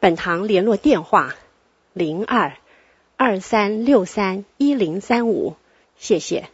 本堂联络电话：零二二三六三一零三五。谢谢。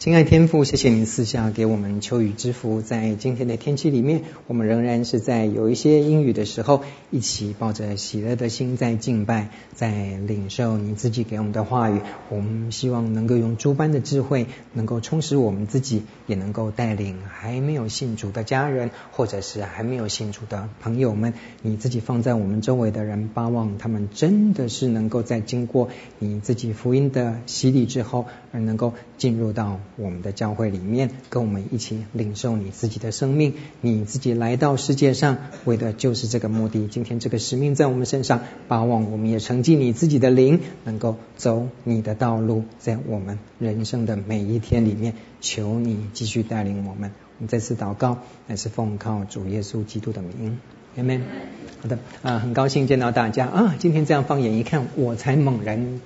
亲爱天父，谢谢您赐下给我们秋雨之福，在今天的天气里面，我们仍然是在有一些阴雨的时候，一起抱着喜乐的心在敬拜，在领受你自己给我们的话语。我们希望能够用诸般的智慧，能够充实我们自己，也能够带领还没有信主的家人，或者是还没有信主的朋友们，你自己放在我们周围的人，巴望他们真的是能够在经过你自己福音的洗礼之后，而能够进入到。我们的教会里面，跟我们一起领受你自己的生命。你自己来到世界上，为的就是这个目的。今天这个使命在我们身上，巴望我们也承继你自己的灵，能够走你的道路，在我们人生的每一天里面，求你继续带领我们。我们再次祷告，乃是奉靠主耶稣基督的名，Amen。好的，啊，很高兴见到大家啊！今天这样放眼一看，我才猛然。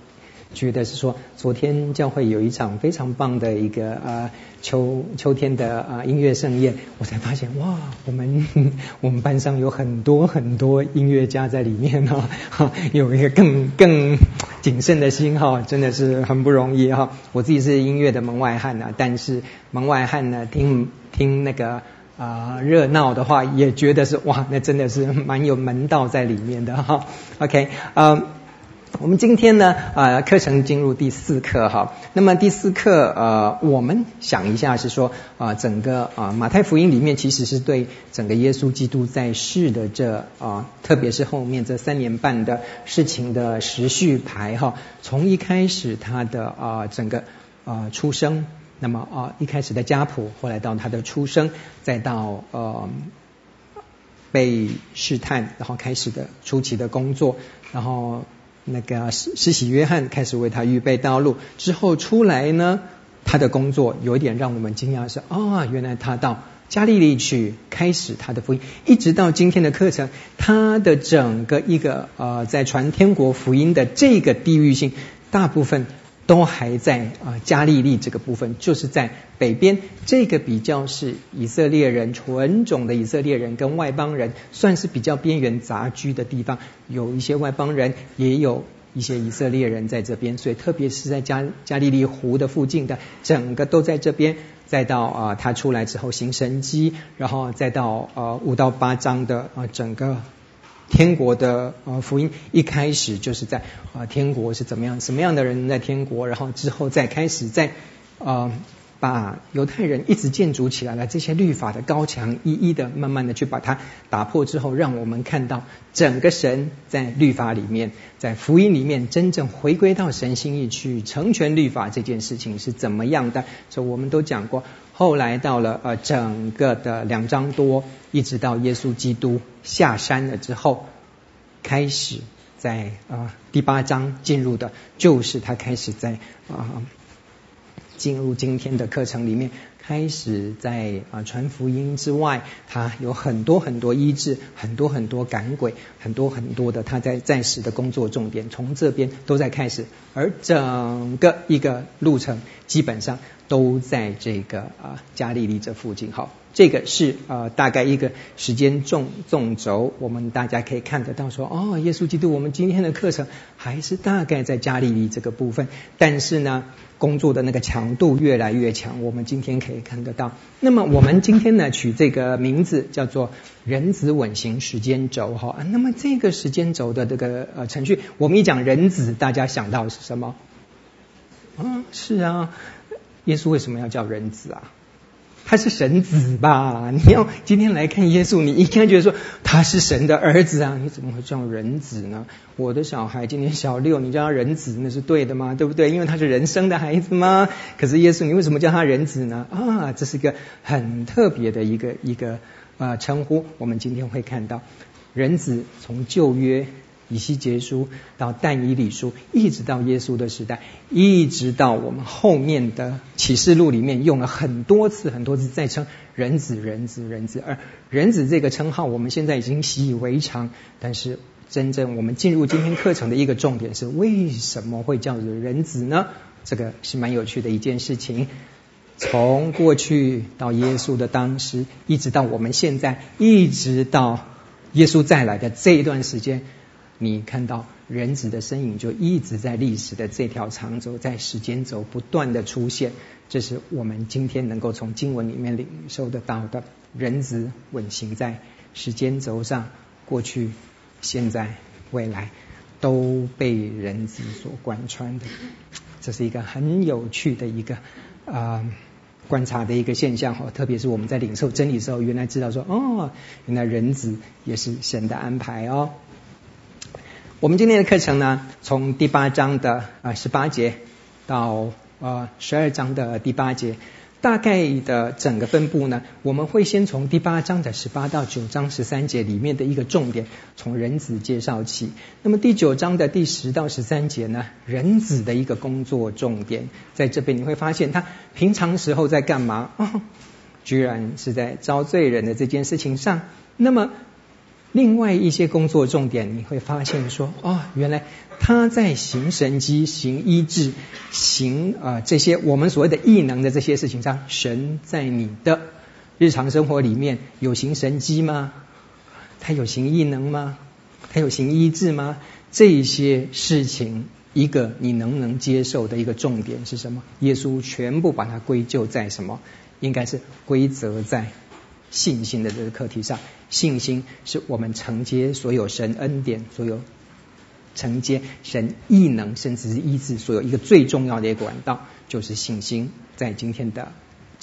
觉得是说，昨天教会有一场非常棒的一个啊秋秋天的啊音乐盛宴，我才发现哇，我们 我们班上有很多很多音乐家在里面哈，哈，有一个更更谨慎的心哈，真的是很不容易哈。我自己是音乐的门外汉呐，但是门外汉呢，听听那个啊热闹的话，也觉得是哇，那真的是蛮有门道在里面的哈。OK，嗯。我们今天呢，呃，课程进入第四课哈。那么第四课，呃，我们想一下是说，啊、整个啊、马太福音里面其实是对整个耶稣基督在世的这啊、特别是后面这三年半的事情的时序排哈。从一开始他的啊、整个啊、出生，那么啊、一开始的家谱，后来到他的出生，再到呃被试探，然后开始的初期的工作，然后。那个施洗约翰开始为他预备道路之后出来呢，他的工作有点让我们惊讶是啊、原来他到加利利去开始他的福音，一直到今天的课程，他的整个一个呃在传天国福音的这个地域性大部分。都还在啊，加利利这个部分，就是在北边这个比较是以色列人纯种的以色列人跟外邦人，算是比较边缘杂居的地方，有一些外邦人，也有一些以色列人在这边，所以特别是在加加利利湖的附近的，整个都在这边。再到啊，他出来之后行神迹，然后再到啊五到八章的啊整个。天国的呃福音一开始就是在啊天国是怎么样，什么样的人在天国，然后之后再开始在呃把犹太人一直建筑起来的这些律法的高墙，一一的慢慢的去把它打破之后，让我们看到整个神在律法里面，在福音里面真正回归到神心意去成全律法这件事情是怎么样的。所以我们都讲过，后来到了呃整个的两章多，一直到耶稣基督下山了之后，开始在啊、呃、第八章进入的，就是他开始在啊。进入今天的课程里面，开始在啊传福音之外，他有很多很多医治，很多很多赶鬼，很多很多的他在暂时的工作重点，从这边都在开始，而整个一个路程基本上都在这个啊加利利这附近。好。这个是呃大概一个时间纵纵轴，我们大家可以看得到说，哦，耶稣基督，我们今天的课程还是大概在加利利这个部分，但是呢，工作的那个强度越来越强，我们今天可以看得到。那么我们今天呢，取这个名字叫做人子稳行时间轴哈。那么这个时间轴的这个呃程序，我们一讲人子，大家想到是什么？嗯，是啊，耶稣为什么要叫人子啊？他是神子吧？你要今天来看耶稣，你应该觉得说他是神的儿子啊？你怎么会叫人子呢？我的小孩今年小六，你叫他人子那是对的吗？对不对？因为他是人生的孩子吗？可是耶稣，你为什么叫他人子呢？啊，这是一个很特别的一个一个呃称呼。我们今天会看到人子从旧约以西结书到但以理书，一直到耶稣的时代，一直到我们后面的启示录里面用了很多次很多次再称人子人子人子，而人子这个称号我们现在已经习以为常，但是真正我们进入今天课程的一个重点是为什么会叫做人子呢？这个是蛮有趣的一件事情。从过去到耶稣的当时，一直到我们现在，一直到耶稣再来的这一段时间。你看到人子的身影，就一直在历史的这条长轴，在时间轴不断的出现。这是我们今天能够从经文里面领受得到的。人子稳行在时间轴上，过去、现在、未来都被人子所贯穿的。这是一个很有趣的一个啊、观察的一个现象哈。特别是我们在领受真理的时候，原来知道说哦，原来人子也是神的安排哦。我们今天的课程呢，从第八章的啊十八节到呃十二章的第八节，大概的整个分布呢，我们会先从第八章的十八到九章十三节里面的一个重点，从人子介绍起。那么第九章的第十到十三节呢，人子的一个工作重点，在这边你会发现他平常时候在干嘛？哦，居然是在遭罪人的这件事情上。那么。另外一些工作重点，你会发现说，哦，原来他在行神迹、行医治、行啊、这些我们所谓的异能的这些事情上，神在你的日常生活里面有行神迹吗？他有行异能吗？他有行医治吗？这些事情，一个你能不能接受的一个重点是什么？耶稣全部把它归咎在什么？应该是归责在。信心的这个课题上，信心是我们承接所有神恩典、所有承接神异能，甚至是医治所有一个最重要的一个管道，就是信心。在今天的。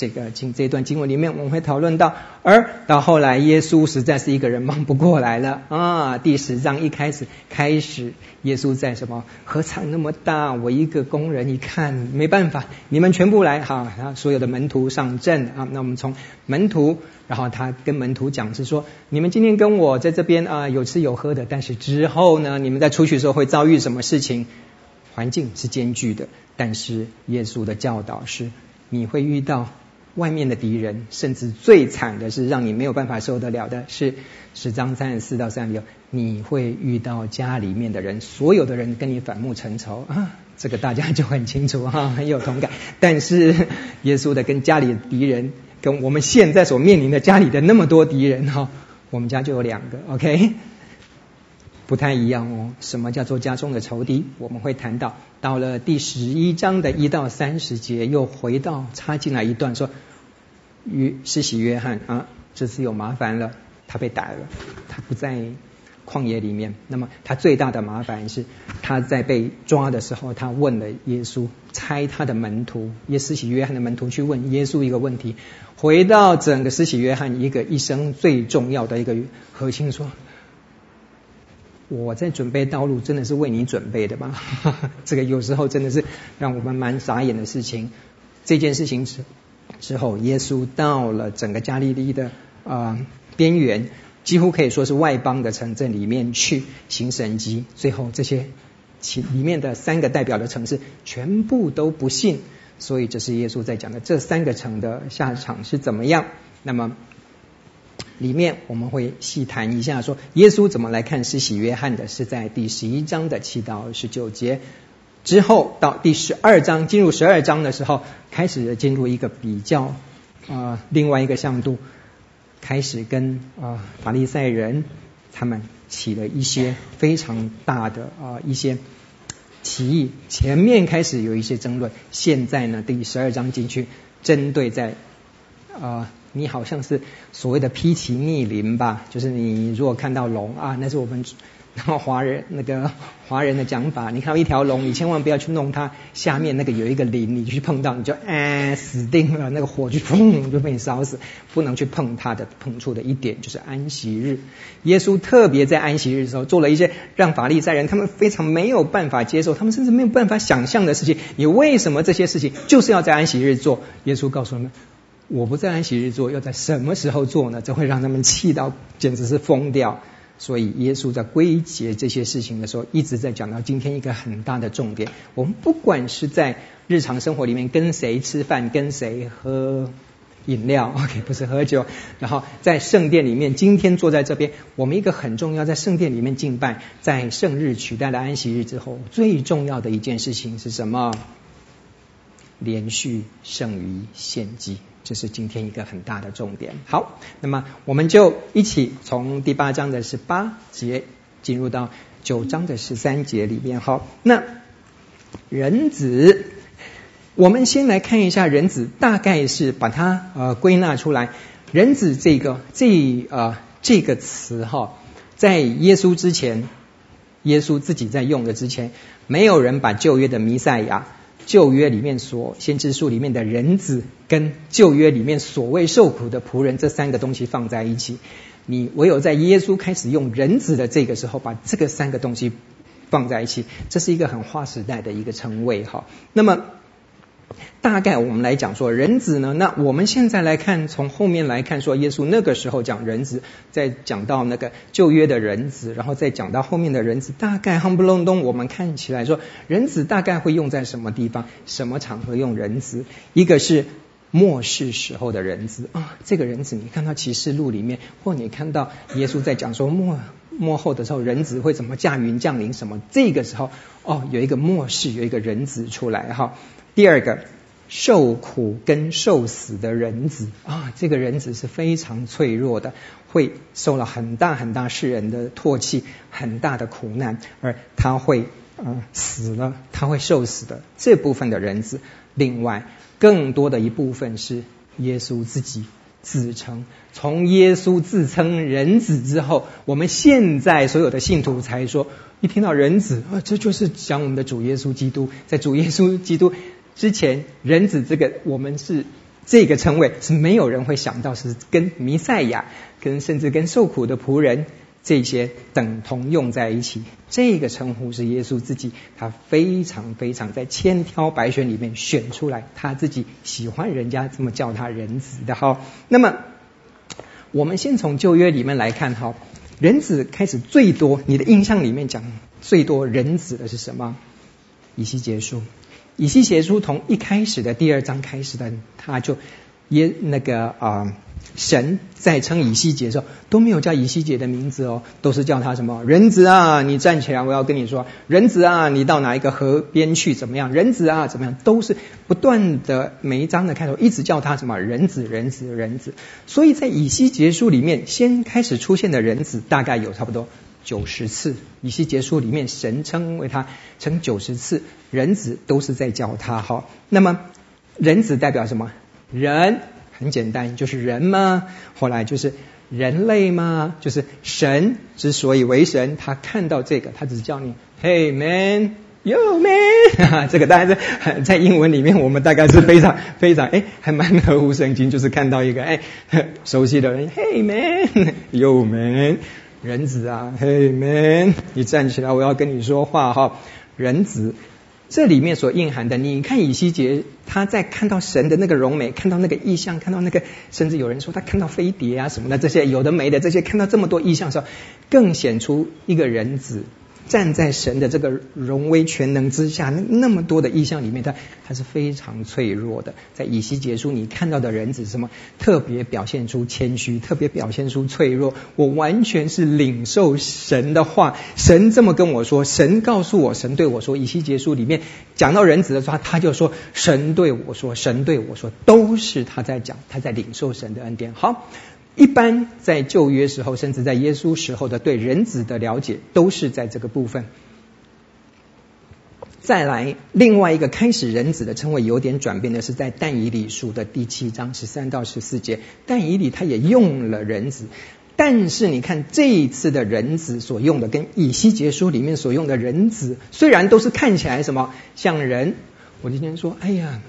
这个经这段经文里面，我们会讨论到，而到后来，耶稣实在是一个人忙不过来了啊！第十章一开始，开始耶稣在什么？禾场那么大，我一个工人一看没办法，你们全部来哈！然后所有的门徒上阵啊！那我们从门徒，然后他跟门徒讲是说：你们今天跟我在这边啊，有吃有喝的，但是之后呢，你们在出去的时候会遭遇什么事情？环境是艰巨的，但是耶稣的教导是，你会遇到。外面的敌人，甚至最惨的是让你没有办法受得了的是十章三十四到三十六，你会遇到家里面的人，所有的人跟你反目成仇啊，这个大家就很清楚哈，很有同感。但是耶稣的跟家里的敌人，跟我们现在所面临的家里的那么多敌人哈，我们家就有两个，OK。不太一样哦，什么叫做家中的仇敌？我们会谈到，到了第十一章的一到三十节，又回到插进来一段说，约施洗约翰啊，这次有麻烦了，他被逮了，他不在旷野里面。那么他最大的麻烦是，他在被抓的时候，他问了耶稣，猜他的门徒，耶施洗约翰的门徒去问耶稣一个问题，回到整个施洗约翰一个一生最重要的一个核心说。我在准备道路，真的是为你准备的吗？这个有时候真的是让我们蛮傻眼的事情。这件事情之之后，耶稣到了整个加利利的啊、呃、边缘，几乎可以说是外邦的城镇里面去行神迹。最后这些其里面的三个代表的城市全部都不信，所以这是耶稣在讲的这三个城的下场是怎么样？那么。里面我们会细谈一下，说耶稣怎么来看施洗约翰的，是在第十一章的七到十九节之后，到第十二章进入十二章的时候，开始进入一个比较啊、另外一个向度，开始跟啊、法利赛人他们起了一些非常大的啊、一些歧义，前面开始有一些争论，现在呢第十二章进去针对在啊。你好像是所谓的披奇逆鳞吧，就是你如果看到龙啊，那是我们然后华人那个 华人的讲法，你看到一条龙，你千万不要去弄它，下面那个有一个鳞，你去碰到你就 哎死定了，那个火就砰就被你烧死，不能去碰它的碰触的一点就是安息日。耶稣特别在安息日的时候做了一些让法利赛人他们非常没有办法接受，他们甚至没有办法想象的事情。你为什么这些事情就是要在安息日做？耶稣告诉他们。我不在安息日做，要在什么时候做呢？这会让他们气到简直是疯掉。所以耶稣在归结这些事情的时候，一直在讲到今天一个很大的重点。我们不管是在日常生活里面跟谁吃饭，跟谁喝饮料，OK，不是喝酒。然后在圣殿里面，今天坐在这边，我们一个很重要，在圣殿里面敬拜，在圣日取代了安息日之后，最重要的一件事情是什么？连续胜于献祭，这是今天一个很大的重点。好，那么我们就一起从第八章的十八节进入到九章的十三节里面。好，那人子，我们先来看一下人子，大概是把它呃归纳出来。人子这个这呃这个词哈，在耶稣之前，耶稣自己在用的之前，没有人把旧约的弥赛亚。旧约里面所先知书里面的人子，跟旧约里面所谓受苦的仆人这三个东西放在一起，你唯有在耶稣开始用人子的这个时候，把这个三个东西放在一起，这是一个很划时代的一个称谓哈。那么。大概我们来讲说人子呢，那我们现在来看，从后面来看说耶稣那个时候讲人子，再讲到那个旧约的人子，然后再讲到后面的人子，大概夯不隆咚，我们看起来说人子大概会用在什么地方，什么场合用人子？一个是末世时候的人子啊，这个人子你看到启示录里面，或你看到耶稣在讲说末末后的时候人子会怎么驾云降临什么，这个时候哦有一个末世有一个人子出来哈。第二个，受苦跟受死的人子啊，这个人子是非常脆弱的，会受了很大很大世人的唾弃，很大的苦难，而他会呃死了，他会受死的这部分的人子。另外，更多的一部分是耶稣自己自称，从耶稣自称人子之后，我们现在所有的信徒才说，一听到人子啊，这就是讲我们的主耶稣基督，在主耶稣基督。之前人子这个，我们是这个称谓是没有人会想到是跟弥赛亚、跟甚至跟受苦的仆人这些等同用在一起。这个称呼是耶稣自己，他非常非常在千挑百选里面选出来，他自己喜欢人家这么叫他人子的哈。那么我们先从旧约里面来看哈，人子开始最多，你的印象里面讲最多人子的是什么？以西结书。以西结书从一开始的第二章开始的，他就耶那个啊、神在称以西结的时候都没有叫以西结的名字哦，都是叫他什么人子啊，你站起来，我要跟你说，人子啊，你到哪一个河边去怎么样？人子啊，怎么样？都是不断的每一章的开头一直叫他什么人子，人子，人子。所以在以西结书里面先开始出现的人子大概有差不多。九十次，以西结书里面神称为他称九十次，人子都是在叫他哈。那么人子代表什么？人很简单，就是人嘛。后来就是人类嘛，就是神之所以为神，他看到这个，他只是叫你，Hey man，Yo man，这个当然是在英文里面，我们大概是非常非常哎，还蛮合乎圣经，就是看到一个哎 熟悉的人，Hey man，Yo man。人子啊，嘿、hey、man，你站起来，我要跟你说话哈。人子，这里面所蕴含的，你看以西结他在看到神的那个容美，看到那个意象，看到那个，甚至有人说他看到飞碟啊什么的，这些有的没的，这些看到这么多意象的时候，更显出一个人子。站在神的这个荣威全能之下，那那么多的意象里面，他他是非常脆弱的。在以西结书，你看到的人子什么？特别表现出谦虚，特别表现出脆弱。我完全是领受神的话，神这么跟我说，神告诉我，神对我说。以西结书里面讲到人子的时候，他就说，神对我说，神对我说，都是他在讲，他在领受神的恩典。好。一般在旧约时候，甚至在耶稣时候的对人子的了解，都是在这个部分。再来，另外一个开始人子的称谓有点转变的是在但以理书的第七章十三到十四节，但以理他也用了人子，但是你看这一次的人子所用的，跟以西结书里面所用的人子，虽然都是看起来什么像人，我今天说，哎呀，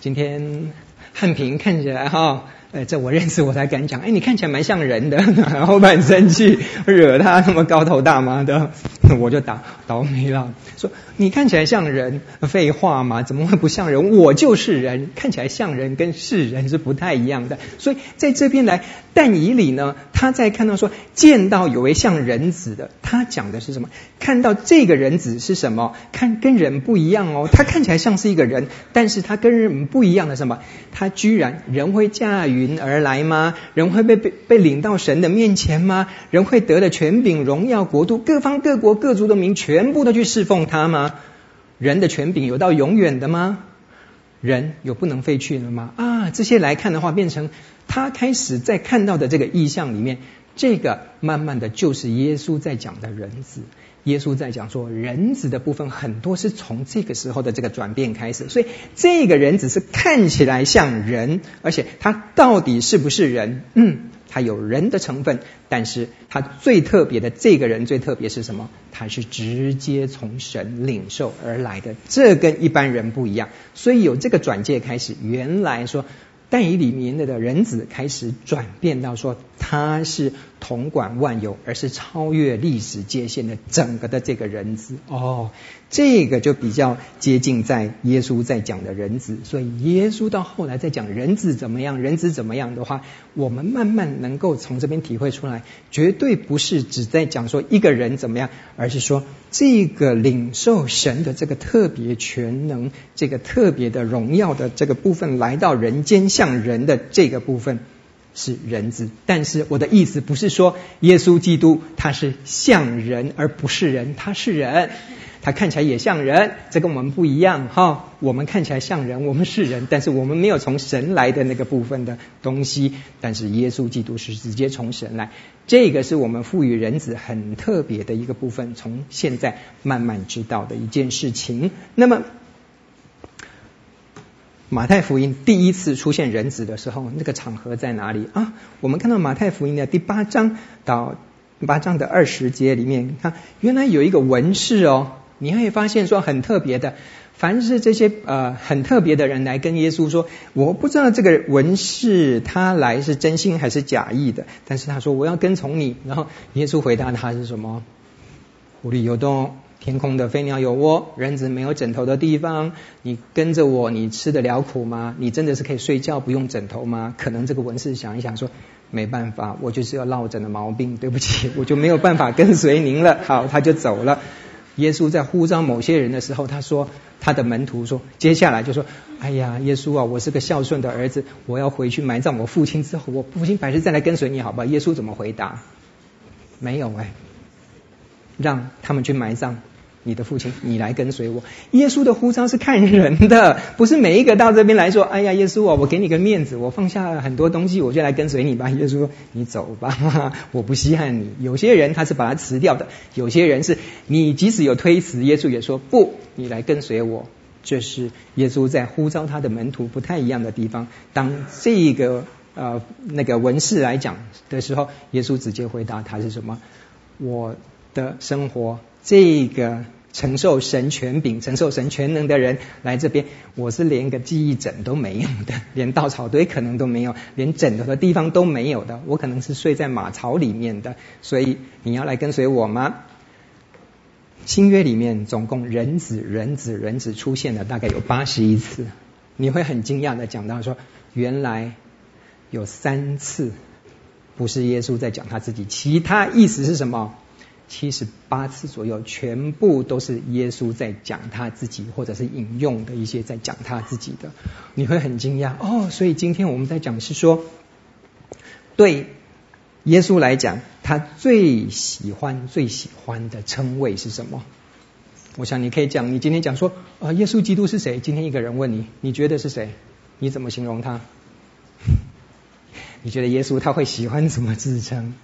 今天汉平看起来哈。呃，这我认识我才敢讲。哎，你看起来蛮像人的，然后很生气，惹他那么高头大马的，我就打倒霉了。说你看起来像人，废话嘛，怎么会不像人？我就是人，看起来像人跟是人是不太一样的。所以在这边来，但以理呢，他在看到说见到有位像人子的，他讲的是什么？看到这个人子是什么？看跟人不一样哦，他看起来像是一个人，但是他跟人不一样的什么？他居然人会驾驭云而来吗？人会被被被领到神的面前吗？人会得了权柄、荣耀、国度，各方各国各族的民全部都去侍奉他吗？人的权柄有到永远的吗？人有不能废去的吗？啊，这些来看的话，变成他开始在看到的这个意象里面，这个慢慢的就是耶稣在讲的人子。耶稣在讲说，人子的部分很多是从这个时候的这个转变开始，所以这个人只是看起来像人，而且他到底是不是人？嗯，他有人的成分，但是他最特别的这个人最特别是什么？他是直接从神领受而来的，这跟一般人不一样，所以有这个转介开始，原来说。但以里面的人子开始转变到说，他是统管万有，而是超越历史界限的整个的这个人子哦。这个就比较接近在耶稣在讲的人子，所以耶稣到后来在讲人子怎么样，人子怎么样的话，我们慢慢能够从这边体会出来，绝对不是只在讲说一个人怎么样，而是说这个领受神的这个特别全能、这个特别的荣耀的这个部分来到人间像人的这个部分是人子。但是我的意思不是说耶稣基督他是像人而不是人，他是人。他看起来也像人，这跟我们不一样哈。我们看起来像人，我们是人，但是我们没有从神来的那个部分的东西。但是耶稣基督是直接从神来，这个是我们赋予人子很特别的一个部分。从现在慢慢知道的一件事情。那么马太福音第一次出现人子的时候，那个场合在哪里啊？我们看到马太福音的第八章到八章的二十节里面，看原来有一个文士哦。你会发现说很特别的，凡是这些呃很特别的人来跟耶稣说，我不知道这个文士他来是真心还是假意的，但是他说我要跟从你，然后耶稣回答他是什么？狐狸有洞，天空的飞鸟有窝，人子没有枕头的地方，你跟着我，你吃得了苦吗？你真的是可以睡觉不用枕头吗？可能这个文士想一想说，没办法，我就是要落枕的毛病，对不起，我就没有办法跟随您了。好，他就走了。耶稣在呼召某些人的时候，他说他的门徒说，接下来就说：“哎呀，耶稣啊，我是个孝顺的儿子，我要回去埋葬我父亲之后，我父亲百岁再来跟随你，好吧？”耶稣怎么回答？没有哎，让他们去埋葬。你的父亲，你来跟随我。耶稣的呼召是看人的，不是每一个到这边来说，哎呀，耶稣啊，我给你个面子，我放下很多东西，我就来跟随你吧。耶稣说，你走吧，我不稀罕你。有些人他是把他辞掉的，有些人是你即使有推辞，耶稣也说不，你来跟随我。这是耶稣在呼召他的门徒不太一样的地方。当这个呃那个文士来讲的时候，耶稣直接回答他是什么？我的生活。这个承受神权柄、承受神全能的人来这边，我是连个记忆枕都没有的，连稻草堆可能都没有，连枕头的地方都没有的。我可能是睡在马槽里面的。所以你要来跟随我吗？新约里面总共人子、人子、人子出现了大概有八十一次，你会很惊讶的讲到说，原来有三次不是耶稣在讲他自己，其他意思是什么？七十八次左右，全部都是耶稣在讲他自己，或者是引用的一些在讲他自己的，你会很惊讶哦。所以今天我们在讲是说，对耶稣来讲，他最喜欢、最喜欢的称谓是什么？我想你可以讲，你今天讲说、呃，耶稣基督是谁？今天一个人问你，你觉得是谁？你怎么形容他？你觉得耶稣他会喜欢什么自称？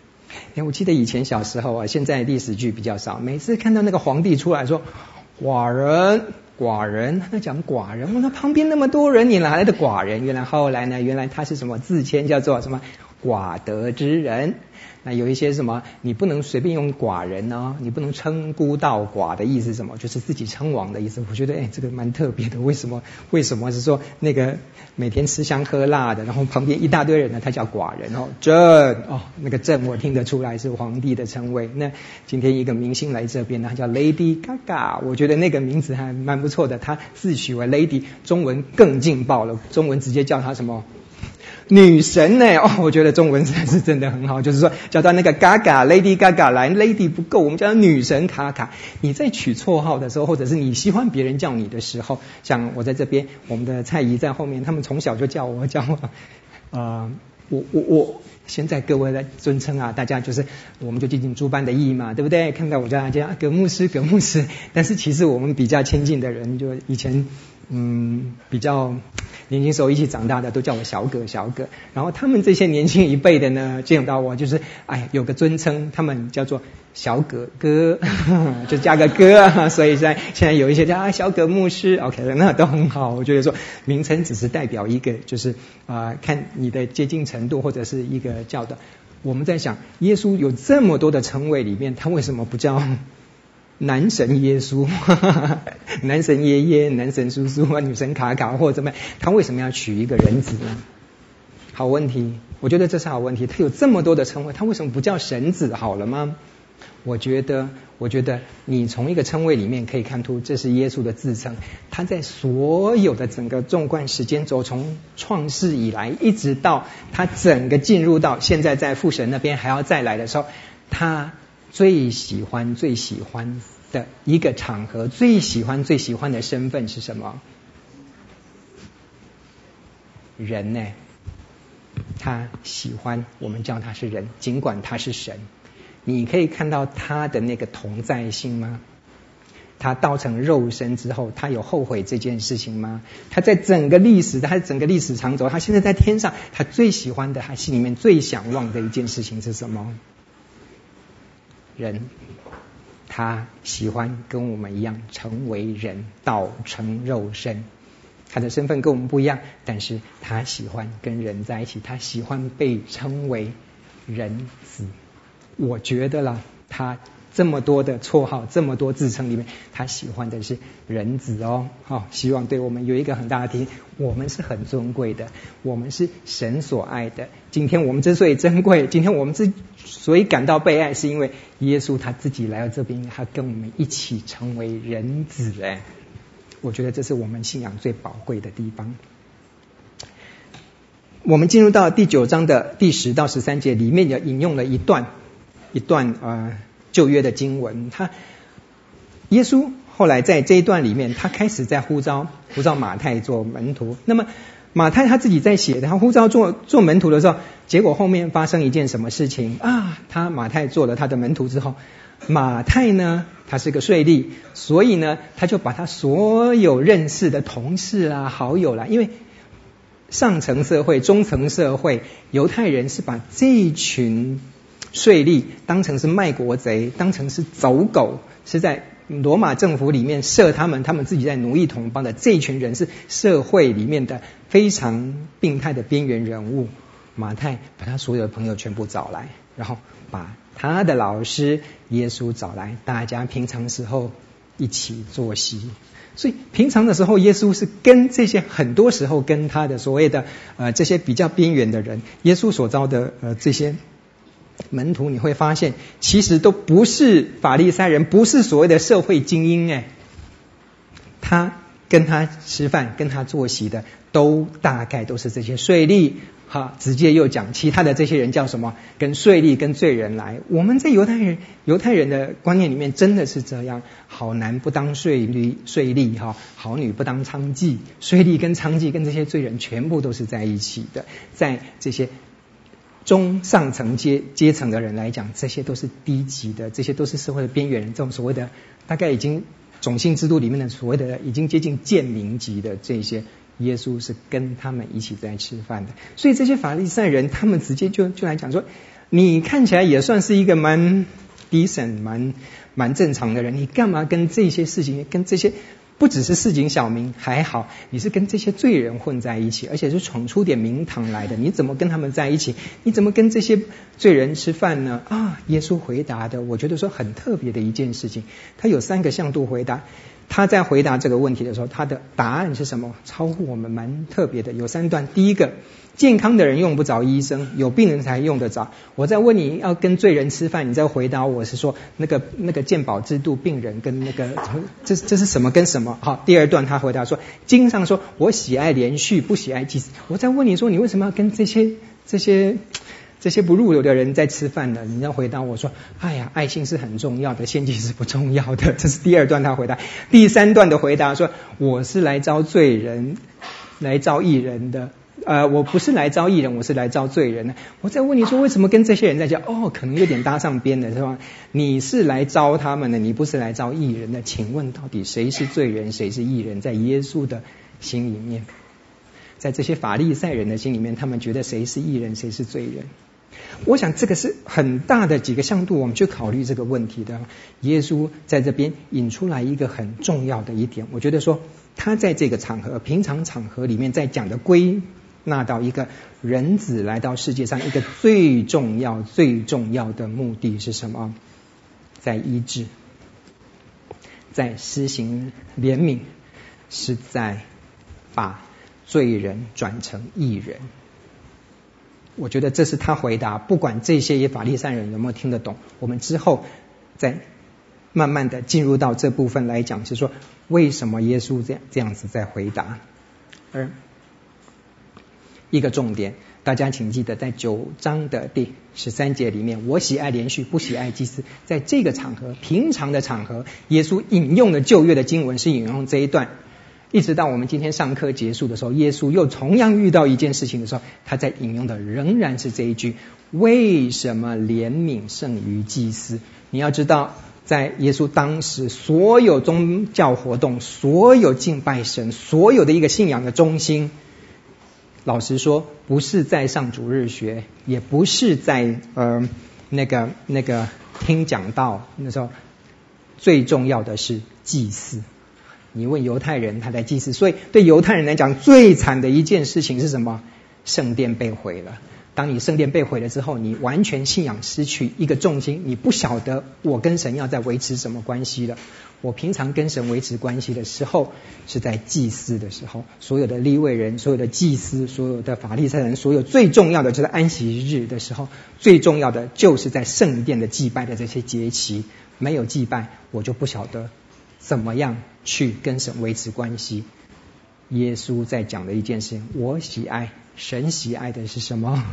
哎，我记得以前小时候啊，现在历史剧比较少。每次看到那个皇帝出来说“寡人，寡人”，他讲寡人，我说旁边那么多人，你哪来的寡人？原来后来呢，原来他是什么自谦叫做什么寡德之人。那有一些什么，你不能随便用寡人呢、哦？你不能称孤道寡的意思是什么？就是自己称王的意思。我觉得哎，这个蛮特别的。为什么？为什么是说那个每天吃香喝辣的，然后旁边一大堆人呢？他叫寡人哦，朕哦，那个朕我听得出来是皇帝的称谓。那今天一个明星来这边呢，他叫 Lady Gaga，我觉得那个名字还蛮不错的。他自诩为 Lady，中文更劲爆了，中文直接叫他什么？女神呢？哦，我觉得中文实在是真的很好。就是说，叫到那个 Gaga Lady Gaga 来，Lady 不够，我们叫女神卡卡。你在取绰号的时候，或者是你喜欢别人叫你的时候，像我在这边，我们的蔡姨在后面，他们从小就叫我叫我，啊、我我我，现在各位的尊称啊，大家就是，我们就进行诸般的意义嘛，对不对？看到我叫大家葛牧师，葛牧师。但是其实我们比较亲近的人，就以前。嗯，比较年轻时候一起长大的都叫我小葛小葛，然后他们这些年轻一辈的呢，见到我就是哎有个尊称，他们叫做小葛哥，就加个哥，所以在现在有一些叫啊小葛牧师，OK，那都很好。我觉得说名称只是代表一个，就是啊、看你的接近程度或者是一个叫的。我们在想，耶稣有这么多的称谓里面，他为什么不叫？男神耶稣，男神爷爷，男神叔叔，女神卡卡，或者怎么样？他为什么要娶一个人子呢？好问题，我觉得这是好问题。他有这么多的称谓，他为什么不叫神子好了吗？我觉得，我觉得你从一个称谓里面可以看出，这是耶稣的自称。他在所有的整个纵贯时间轴，从创世以来，一直到他整个进入到现在在父神那边还要再来的时候，他。最喜欢、最喜欢的一个场合，最喜欢、最喜欢的身份是什么？人呢？他喜欢我们叫他是人，尽管他是神。你可以看到他的那个同在性吗？他道成肉身之后，他有后悔这件事情吗？他在整个历史，他整个历史长轴，他现在在天上，他最喜欢的，他心里面最想望的一件事情是什么？人，他喜欢跟我们一样成为人，道成肉身。他的身份跟我们不一样，但是他喜欢跟人在一起，他喜欢被称为人子。我觉得啦，他。这么多的绰号，这么多自称里面，他喜欢的是人子哦。好、希望对我们有一个很大的提醒。我们是很尊贵的，我们是神所爱的。今天我们之所以珍贵，今天我们之所以感到被爱，是因为耶稣他自己来到这边，他跟我们一起成为人子。哎，我觉得这是我们信仰最宝贵的地方。我们进入到第九章的第十到十三节，里面也引用了一段一段啊。旧约的经文，他耶稣后来在这一段里面，他开始在呼召呼召马太做门徒。那么马太他自己在写，他呼召做做门徒的时候，结果后面发生一件什么事情啊？他马太做了他的门徒之后，马太呢，他是个税吏，所以呢，他就把他所有认识的同事啊、好友啦，因为上层社会、中层社会，犹太人是把这一群。税吏当成是卖国贼，当成是走狗，是在罗马政府里面设他们，他们自己在奴役同胞的这一群人，是社会里面的非常病态的边缘人物。马太把他所有的朋友全部找来，然后把他的老师耶稣找来，大家平常时候一起作息。所以平常的时候，耶稣是跟这些很多时候跟他的所谓的呃这些比较边缘的人，耶稣所招的呃这些。门徒你会发现，其实都不是法利赛人，不是所谓的社会精英哎。他跟他吃饭、跟他坐席的，都大概都是这些税吏。哈，直接又讲其他的这些人叫什么？跟税吏、跟罪人来。我们在犹太人、犹太人的观念里面，真的是这样：好男不当税吏，税吏哈；好女不当娼妓，税吏跟娼妓跟这些罪人全部都是在一起的，在这些。中上层阶阶层的人来讲，这些都是低级的，这些都是社会的边缘人。这种所谓的大概已经种姓制度里面的所谓的已经接近贱民级的这些，耶稣是跟他们一起在吃饭的。所以这些法利赛人，他们直接就就来讲说，你看起来也算是一个蛮 decent、蛮蛮正常的人，你干嘛跟这些事情、跟这些不只是市井小民，还好你是跟这些罪人混在一起，而且是闯出点名堂来的。你怎么跟他们在一起？你怎么跟这些罪人吃饭呢？啊，耶稣回答的，我觉得说很特别的一件事情。他有三个向度回答。他在回答这个问题的时候，他的答案是什么？超乎我们蛮特别的。有三段，第一个。健康的人用不着医生，有病人才用得着。我在问你要跟罪人吃饭，你在回答我是说那个那个健保制度，病人跟那个这这是什么跟什么？好，第二段他回答说，经上说我喜爱连续，不喜爱祭祀。我在问你说，你为什么要跟这些这些这些不入流的人在吃饭呢？你要回答我说，哎呀，爱心是很重要的，献祭是不重要的。这是第二段他回答。第三段的回答说，我是来招罪人，来招义人的。呃，我不是来招艺人，我是来招罪人的。我在问你说，为什么跟这些人在讲？哦，可能有点搭上边的是吧？你是来招他们的，你不是来招艺人的。请问到底谁是罪人，谁是艺人？在耶稣的心里面，在这些法利赛人的心里面，他们觉得谁是艺人，谁是罪人？我想这个是很大的几个向度，我们去考虑这个问题的。耶稣在这边引出来一个很重要的一点，我觉得说他在这个场合，平常场合里面在讲的规。那到一个人子来到世界上，一个最重要、最重要的目的是什么？在医治，在施行怜悯，是在把罪人转成义人。我觉得这是他回答，不管这些法利赛人有没有听得懂，我们之后再慢慢的进入到这部分来讲，就是说为什么耶稣这样这样子在回答，而。一个重点，大家请记得，在九章的第十三节里面，我喜爱连续，不喜爱祭司。在这个场合，平常的场合，耶稣引用的旧约的经文是引用这一段，一直到我们今天上课结束的时候，耶稣又同样遇到一件事情的时候，他在引用的仍然是这一句：为什么怜悯胜于祭司？你要知道，在耶稣当时，所有宗教活动、所有敬拜神、所有的一个信仰的中心。老实说，不是在上主日学，也不是在呃那个那个听讲道。那时候最重要的是祭祀。你问犹太人，他在祭祀，所以对犹太人来讲，最惨的一件事情是什么？圣殿被毁了。当你圣殿被毁了之后，你完全信仰失去一个重心，你不晓得我跟神要在维持什么关系了。我平常跟神维持关系的时候，是在祭祀的时候，所有的立位人、所有的祭司、所有的法利赛人，所有最重要的就是安息日的时候，最重要的就是在圣殿的祭拜的这些节期，没有祭拜，我就不晓得怎么样去跟神维持关系。耶稣在讲的一件事情，我喜爱。神喜爱的是什么？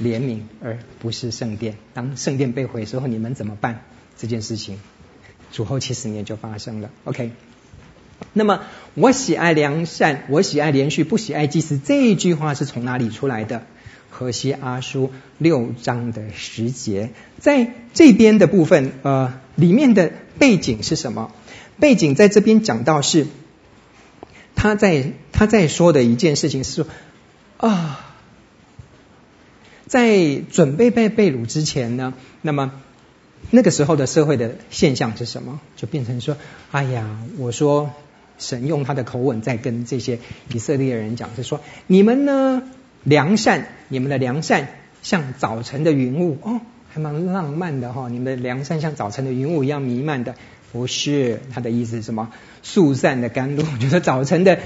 怜悯，而不是圣殿。当圣殿被毁的时候，你们怎么办？这件事情，主后七十年就发生了。OK，那么我喜爱良善，我喜爱连续，不喜爱祭司。这一句话是从哪里出来的？何西阿书六章的十节，在这边的部分，呃，里面的背景是什么？背景在这边讲到是，他在他在说的一件事情是。啊，在准备被被掳之前呢，那么那个时候的社会的现象是什么？就变成说，哎呀，我说神用他的口吻在跟这些以色列人讲，是说你们呢良善，你们的良善像早晨的云雾哦，还蛮浪漫的哈、你们的良善像早晨的云雾一样弥漫的，不是他的意思是什么？速散的甘露，就是早晨的。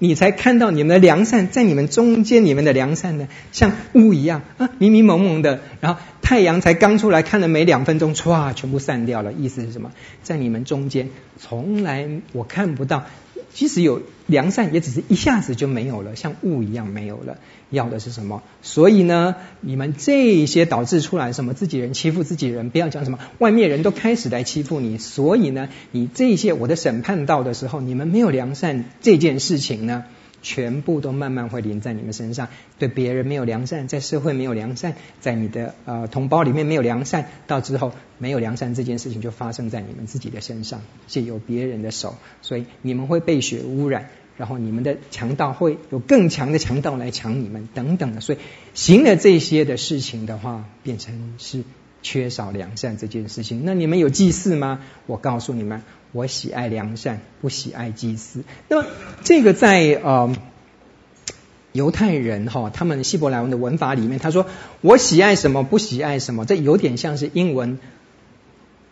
你才看到你们的良善，在你们中间，你们的良善呢，像雾一样啊，迷迷蒙蒙的。然后太阳才刚出来，看了没两分钟，唰，全部散掉了。意思是什么？在你们中间，从来我看不到。即使有良善，也只是一下子就没有了，像雾一样没有了。要的是什么？所以呢，你们这些导致出来什么自己人欺负自己人，不要讲什么外面人都开始来欺负你。所以呢，你这些我的审判到的时候，你们没有良善这件事情呢，全部都慢慢会淋在你们身上。对别人没有良善，在社会没有良善，在你的呃同胞里面没有良善，到之后没有良善这件事情就发生在你们自己的身上，借由别人的手，所以你们会被血污染。然后你们的强盗会有更强的强盗来抢你们，等等的，所以行了这些的事情的话，变成是缺少良善这件事情。那你们有祭祀吗？我告诉你们，我喜爱良善，不喜爱祭祀。那么这个在呃犹太人哈、他们希伯来文的文法里面，他说我喜爱什么，不喜爱什么，这有点像是英文。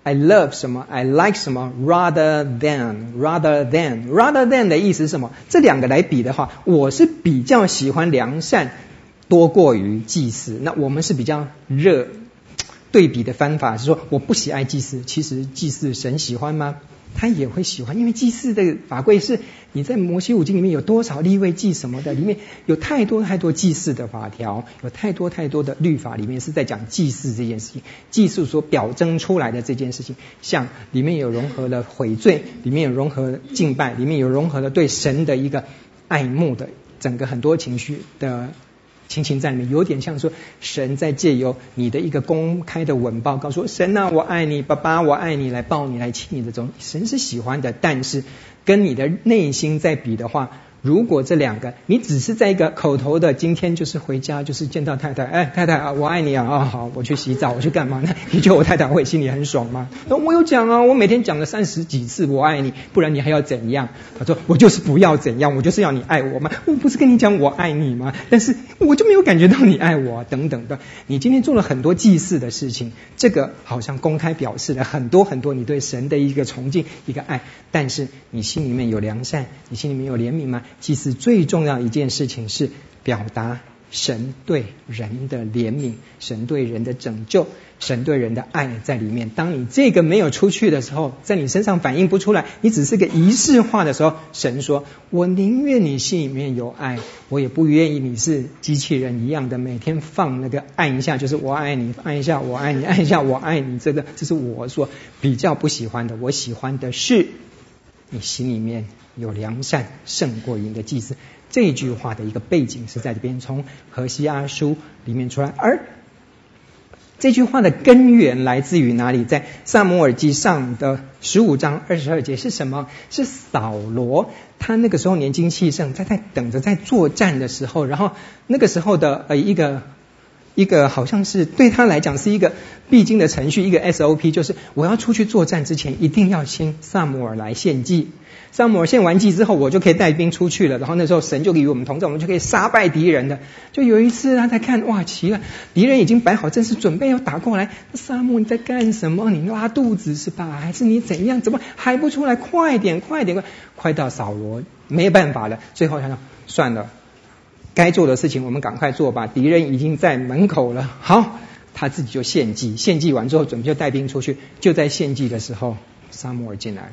I love 什么？I like 什么？Rather than，rather than，rather than 的意思是什么？这两个来比的话，我是比较喜欢良善多过于祭祀。那我们是比较热对比的方法是说，我不喜爱祭祀。其实祭祀神喜欢吗？他也会喜欢，因为祭祀的法规是你在摩西五经里面有多少立位祭什么的，里面有太多太多祭祀的法条，有太多太多的律法，里面是在讲祭祀这件事情，祭祀所表征出来的这件事情，像里面有融合了悔罪，里面有融合敬拜，里面有融合了对神的一个爱慕的整个很多情绪的。亲情在里面有点像说，神在借由你的一个公开的吻报，告说神呐，我爱你，爸爸，我爱你，来抱你，来亲你的这种，神是喜欢的，但是跟你的内心在比的话。如果这两个，你只是在一个口头的，今天就是回家就是见到太太，哎，太太啊，我爱你啊，啊、好，我去洗澡，我去干嘛呢？你觉得我太太会心里很爽吗？那我有讲啊，我每天讲了三十几次我爱你，不然你还要怎样？他说我就是不要怎样，我就是要你爱我嘛。我不是跟你讲我爱你吗？但是我就没有感觉到你爱我，等等的。你今天做了很多祭祀的事情，这个好像公开表示了很多很多你对神的一个崇敬，一个爱，但是你心里面有良善，你心里面有怜悯吗？祭祀最重要一件事情是表达神对人的怜悯，神对人的拯救，神对人的爱在里面。当你这个没有出去的时候，在你身上反映不出来，你只是个仪式化的时候，神说：“我宁愿你心里面有爱，我也不愿意你是机器人一样的每天放那个按一下就是我爱你，按一下我爱你，按一下我爱你。”这个这是我说比较不喜欢的。我喜欢的是你心里面。有良善胜过于你的祭祀，这句话的一个背景是在这边，从何西阿书里面出来。而这句话的根源来自于哪里？在撒母耳记上的十五章二十二节是什么？是扫罗，他那个时候年轻气盛，在在等着在作战的时候，然后那个时候的呃一个一个好像是对他来讲是一个必经的程序，一个 SOP，就是我要出去作战之前，一定要先撒母耳来献祭。撒母耳献完祭之后，我就可以带兵出去了。然后那时候神就与我们同在，我们就可以杀败敌人的。就有一次他在看，哇，奇了，敌人已经摆好阵势，准备要打过来。撒母，你在干什么？你拉肚子是吧？还是你怎样？怎么还不出来？快点，快点，快！快到扫罗没办法了。最后他说：算了，该做的事情我们赶快做吧。敌人已经在门口了。好，他自己就献祭。献祭完之后，准备就带兵出去。就在献祭的时候，撒母耳进来了。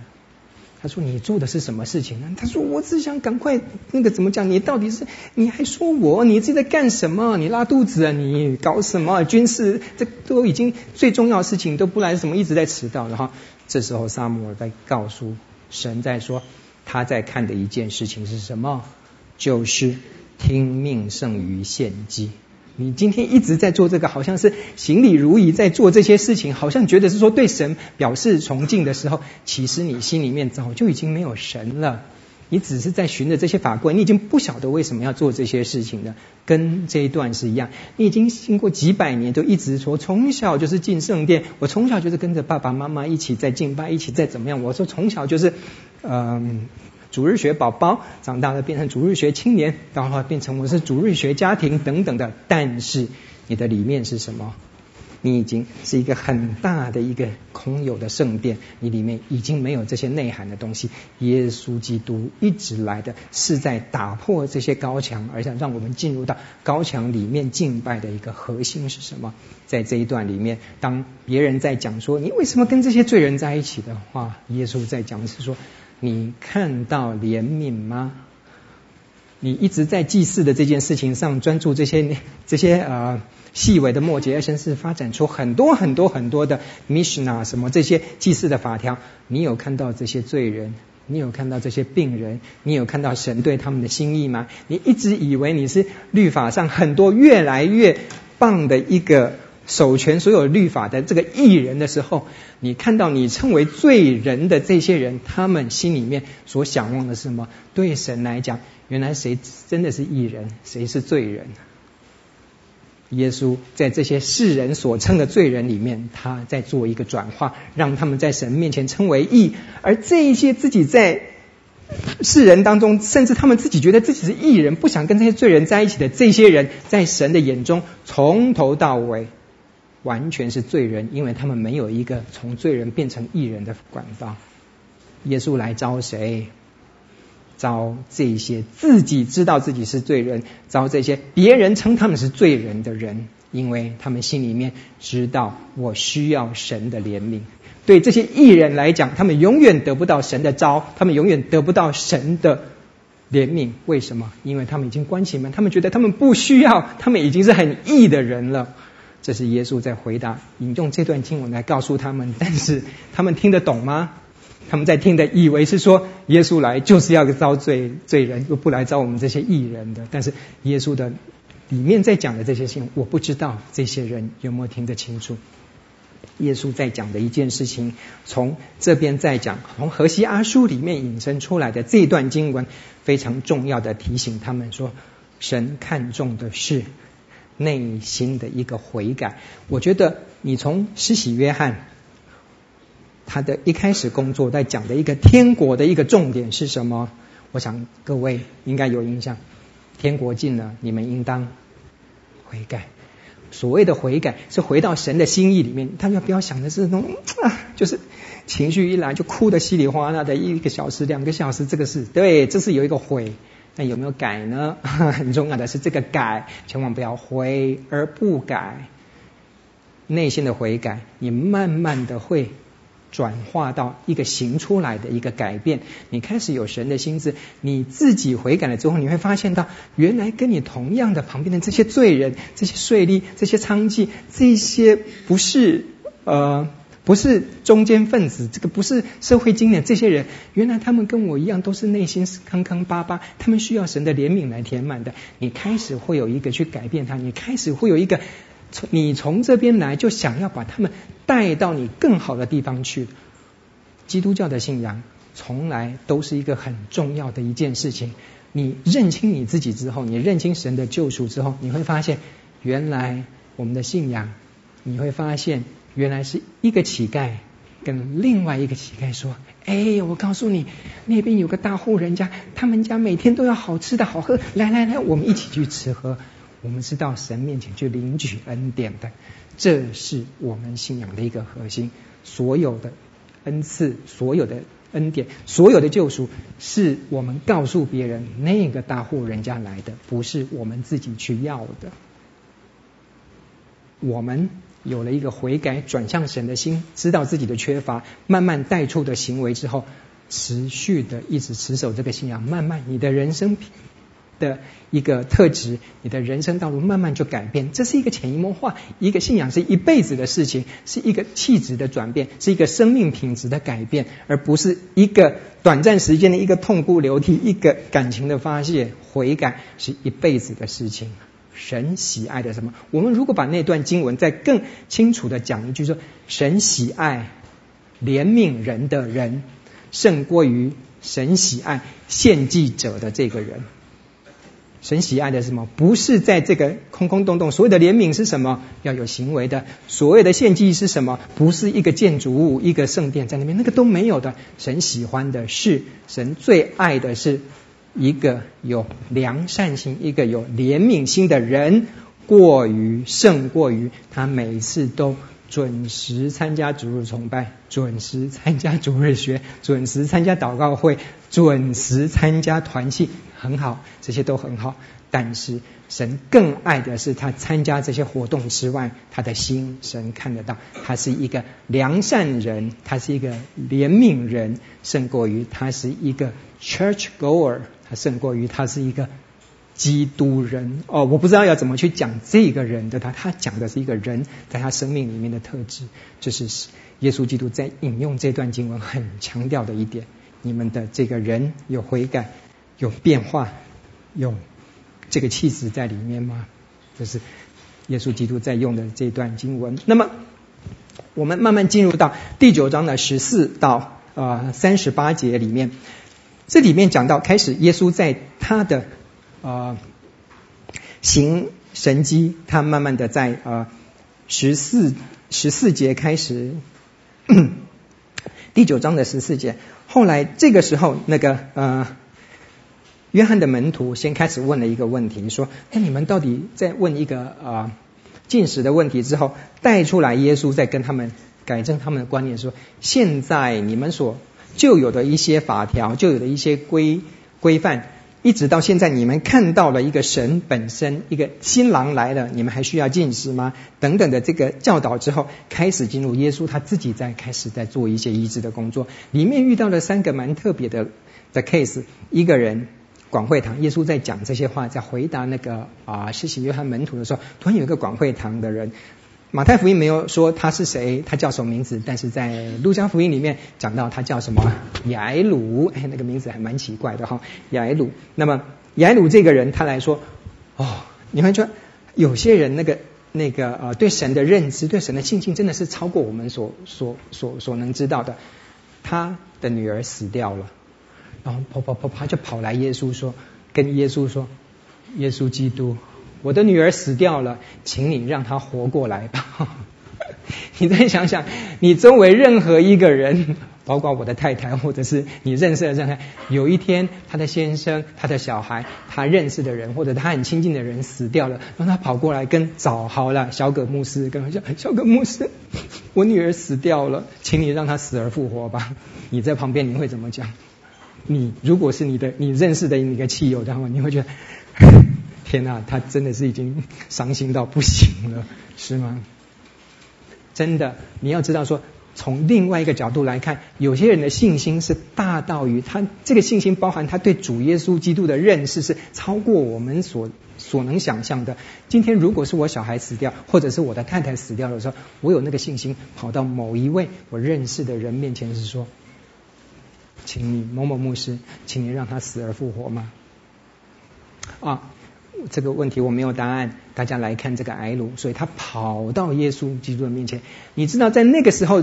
他说：“你做的是什么事情呢？”他说：“我只想赶快那个怎么讲？你到底是你还说我？你自己在干什么？你拉肚子啊？你搞什么军事？这都已经最重要的事情都不来，怎么一直在迟到？”然后这时候撒母耳在告诉神在说他在看的一件事情是什么？就是听命胜于献祭。你今天一直在做这个，好像是行礼如仪在做这些事情，好像觉得是说对神表示崇敬的时候，其实你心里面早就已经没有神了。你只是在循着这些法规，你已经不晓得为什么要做这些事情了。跟这一段是一样，你已经经过几百年，都一直说从小就是进圣殿，我从小就是跟着爸爸妈妈一起在敬拜，一起在怎么样。我说从小就是，嗯、主日学宝宝长大了变成主日学青年，然后变成我是主日学家庭等等的。但是你的里面是什么？你已经是一个很大的一个空有的圣殿，你里面已经没有这些内涵的东西。耶稣基督一直来的是在打破这些高墙，而想让我们进入到高墙里面敬拜的一个核心是什么？在这一段里面，当别人在讲说你为什么跟这些罪人在一起的话，耶稣在讲的是说。你看到怜悯吗？你一直在祭祀的这件事情上专注这些这些呃细微的末节，而甚至发展出很多很多很多的 mission 啊什么这些祭祀的法条。你有看到这些罪人？你有看到这些病人？你有看到神对他们的心意吗？你一直以为你是律法上很多越来越棒的一个。守全所有律法的这个义人的时候，你看到你称为罪人的这些人，他们心里面所想望的是什么？对神来讲，原来谁真的是义人，谁是罪人？耶稣在这些世人所称的罪人里面，他在做一个转化，让他们在神面前称为义。而这一些自己在世人当中，甚至他们自己觉得自己是义人，不想跟这些罪人在一起的这些人，在神的眼中，从头到尾完全是罪人，因为他们没有一个从罪人变成义人的管道。耶稣来招谁？招这些自己知道自己是罪人，招这些别人称他们是罪人的人，因为他们心里面知道我需要神的怜悯。对这些义人来讲，他们永远得不到神的招，他们永远得不到神的怜悯。为什么？因为他们已经关起门，他们觉得他们不需要，他们已经是很义的人了。这是耶稣在回答，引用这段经文来告诉他们，但是他们听得懂吗？他们在听的，以为是说耶稣来就是要招罪罪人，又不来招我们这些义人的。但是耶稣的里面在讲的这些信，我不知道这些人有没有听得清楚。耶稣在讲的一件事情，从这边在讲，从何西阿书里面引申出来的这段经文，非常重要的提醒他们说，神看重的是内心的一个悔改。我觉得你从施洗约翰。他的一开始工作在讲的一个天国的一个重点是什么？我想各位应该有印象，天国近了，你们应当悔改。所谓的悔改是回到神的心意里面，大家不要想的是那种啊，就是情绪一来就哭得稀里哗啦的一个小时、两个小时，这个是对，这是有一个悔。那有没有改呢？很重要的是这个改，千万不要悔而不改。内心的悔改，你慢慢的会。转化到一个行出来的一个改变，你开始有神的心志，你自己悔改了之后，你会发现到原来跟你同样的旁边的这些罪人、这些税吏、这些娼妓、这些不是呃不是中间分子，这个不是社会经验这些人，原来他们跟我一样都是内心是坑坑巴巴，他们需要神的怜悯来填满的。你开始会有一个去改变他，你开始会有一个从。你从这边来，就想要把他们带到你更好的地方去。基督教的信仰从来都是一个很重要的一件事情。你认清你自己之后，你认清神的救赎之后，你会发现，原来我们的信仰，你会发现，原来是一个乞丐跟另外一个乞丐说：“哎，我告诉你，那边有个大户人家，他们家每天都要好吃的好喝，来来来，我们一起去吃喝。”我们是到神面前去领取恩典的，这是我们信仰的一个核心。所有的恩赐、所有的恩典、所有的救赎，是我们告诉别人那个大户人家来的，不是我们自己去要的。我们有了一个悔改、转向神的心，知道自己的缺乏，慢慢带出的行为之后，持续的一直持守这个信仰，慢慢你的人生。的一个特质，你的人生道路慢慢就改变。这是一个潜移默化，一个信仰是一辈子的事情，是一个气质的转变，是一个生命品质的改变，而不是一个短暂时间的一个痛哭流涕，一个感情的发泄。悔改是一辈子的事情。神喜爱的什么？我们如果把那段经文再更清楚的讲一句说，说神喜爱怜悯人的人，胜过于神喜爱献祭者的这个人。神喜爱的是什么？不是在这个空空洞洞。所谓的怜悯是什么？要有行为的。所谓的献祭是什么？不是一个建筑物、一个圣殿在那边，那个都没有的。神喜欢的是，神最爱的是一个有良善心、一个有怜悯心的人，过于胜过于他每次都准时参加主日崇拜、准时参加主日学、准时参加祷告会、准时参加团契。很好，这些都很好，但是神更爱的是他参加这些活动之外，他的心神看得到，他是一个良善人，他是一个怜悯人，胜过于他是一个 church goer，他胜过于他是一个基督人。哦，我不知道要怎么去讲这个人的他，他讲的是一个人在他生命里面的特质，这、就是耶稣基督在引用这段经文很强调的一点。你们的这个人有悔改。有变化，有这个气质在里面吗？这是耶稣基督在用的这段经文。那么，我们慢慢进入到第九章的十四到呃三十八节里面，这里面讲到开始，耶稣在他的呃行神迹，他慢慢的在呃十四十四节开始，第九章的十四节。后来这个时候，那个呃，约翰的门徒先开始问了一个问题，说：“哎你们到底在问一个啊、呃、禁食的问题之后，带出来耶稣在跟他们改正他们的观念，说：现在你们所旧有的一些法条，旧有的一些规规范。”一直到现在，你们看到了一个神本身，一个新郎来了，你们还需要进食吗？等等的这个教导之后，开始进入耶稣他自己在开始在做一些医治的工作。里面遇到了三个蛮特别的的 case，一个人广会堂，耶稣在讲这些话，在回答那个啊，施洗约翰门徒的时候，突然有一个广会堂的人。马太福音没有说他是谁，他叫什么名字，但是在路加福音里面讲到他叫什么雅鲁，哎，那个名字还蛮奇怪的哈，雅鲁。那么雅鲁这个人，他来说，哦，你会说有些人那个那个呃，对神的认知，对神的信心，真的是超过我们所所所所能知道的。他的女儿死掉了，然后跑跑跑跑就跑来耶稣说，跟耶稣说，耶稣基督。我的女儿死掉了，请你让她活过来吧。你再想想，你周围任何一个人，包括我的太太，或者是你认识的任何，有一天他的先生、他的小孩、他认识的人，或者他很亲近的人死掉了，让他跑过来跟找好了小葛牧师，跟他说：“小葛牧师，我女儿死掉了，请你让她死而复活吧。”你在旁边你会怎么讲？你如果是你的你认识的一个亲友的话，你会觉得。天呐，他真的是已经伤心到不行了，是吗？真的，你要知道说，从另外一个角度来看，有些人的信心是大到于他这个信心包含他对主耶稣基督的认识是超过我们所所能想象的。今天如果是我小孩死掉，或者是我的太太死掉的时候，我有那个信心跑到某一位我认识的人面前是说，请你某某牧师，请你让他死而复活吗？啊。这个问题我没有答案，大家来看这个睚鲁，所以他跑到耶稣基督的面前。你知道，在那个时候，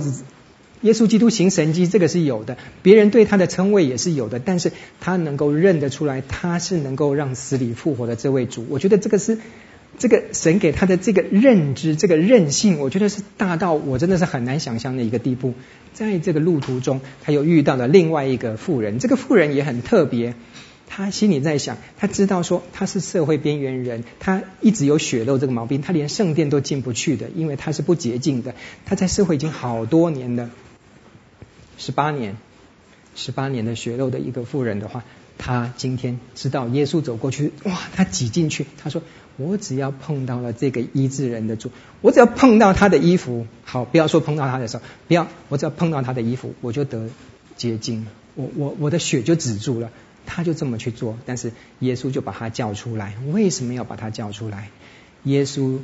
耶稣基督行神迹，这个是有的，别人对他的称谓也是有的，但是他能够认得出来，他是能够让死里复活的这位主。我觉得这个是这个神给他的这个认知，这个韧性，我觉得是大到我真的是很难想象的一个地步。在这个路途中，他又遇到了另外一个妇人，这个妇人也很特别。他心里在想，他知道说他是社会边缘人，他一直有血漏这个毛病，他连圣殿都进不去的，因为他是不洁净的。他在社会已经好多年了，十八年，十八年的血漏的一个妇人的话，他今天知道耶稣走过去，哇，他挤进去，他说：“我只要碰到了这个医治人的主，我只要碰到他的衣服，好，不要说碰到他的时候，不要，我只要碰到他的衣服，我就得洁净，我我我的血就止住了。”他就这么去做，但是耶稣就把他叫出来。为什么要把他叫出来？耶稣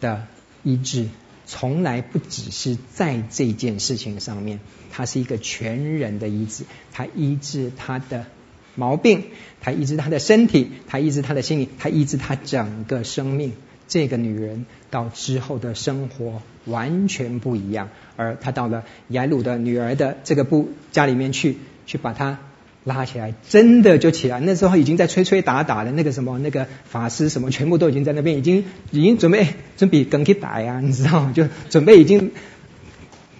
的医治从来不只是在这件事情上面，他是一个全人的医治。他医治他的毛病，他医治他的身体，他医治他的心理，他医治他整个生命。这个女人到之后的生活完全不一样，而她到了雅鲁的女儿的这个部家里面去，去把她。拉起来，真的就起来。那时候已经在吹吹打打的那个什么，那个法师什么，全部都已经在那边，已经已经准备准备跟去打呀，你知道吗？就准备已经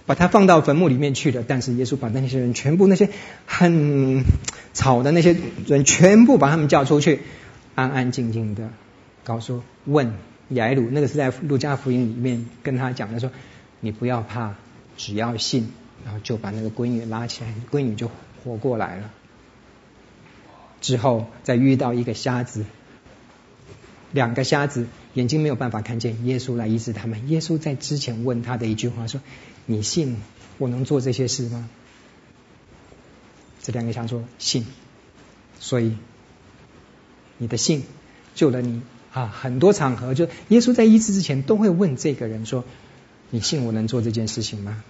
把他放到坟墓里面去了。但是耶稣把那些人全部那些很吵的那些人全部把他们叫出去，安安静静的告诉问雅鲁，那个是在路加福音里面跟他讲的说，你不要怕，只要信，然后就把那个闺女拉起来，闺女就活过来了。之后再遇到一个瞎子，两个瞎子眼睛没有办法看见，耶稣来医治他们。耶稣在之前问他的一句话说：“你信我能做这些事吗？”这两个瞎说：“信。”所以你的信救了你啊！很多场合就耶稣在医治之前都会问这个人说：“你信我能做这件事情吗？”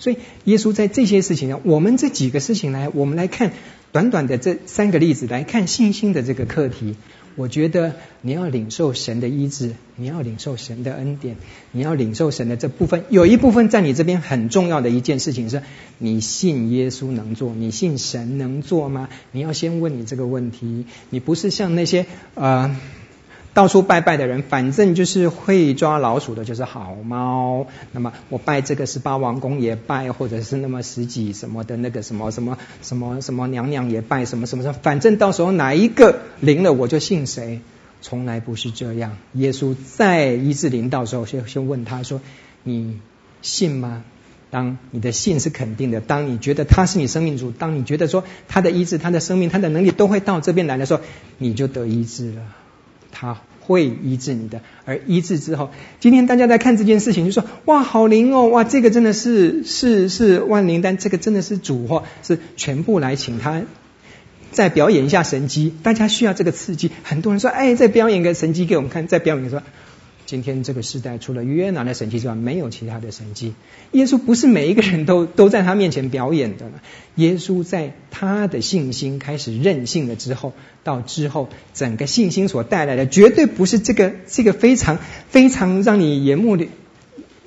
所以耶稣在这些事情上，我们这几个事情来，我们来看。短短的这三个例子来看信心的这个课题，我觉得你要领受神的医治，你要领受神的恩典，你要领受神的这部分，有一部分在你这边很重要的一件事情是，你信耶稣能做，你信神能做吗？你要先问你这个问题，你不是像那些呃到处拜拜的人，反正就是会抓老鼠的，就是好猫。那么我拜这个十八王公也拜，或者是那么十几什么的那个什么什么什么什么娘娘也拜，什么什么什么，反正到时候哪一个灵了，我就信谁。从来不是这样。耶稣在医治灵到时候，先先问他说：“你信吗？”当你的信是肯定的，当你觉得他是你生命主，当你觉得说他的医治、他的生命、他的能力都会到这边来的时候，你就得医治了。他会医治你的，而医治之后，今天大家在看这件事情，就说：哇，好灵哦！哇，这个真的是是是万灵丹，这个真的是主哦，是全部来请他再表演一下神机。大家需要这个刺激，很多人说：哎，再表演个神机给我们看，再表演说。今天这个时代，除了约拿的神迹之外，没有其他的神迹。耶稣不是每一个人都 都在他面前表演的。耶稣在他的信心开始任性了之后，到之后整个信心所带来的，绝对不是这个这个非常非常让你眼目的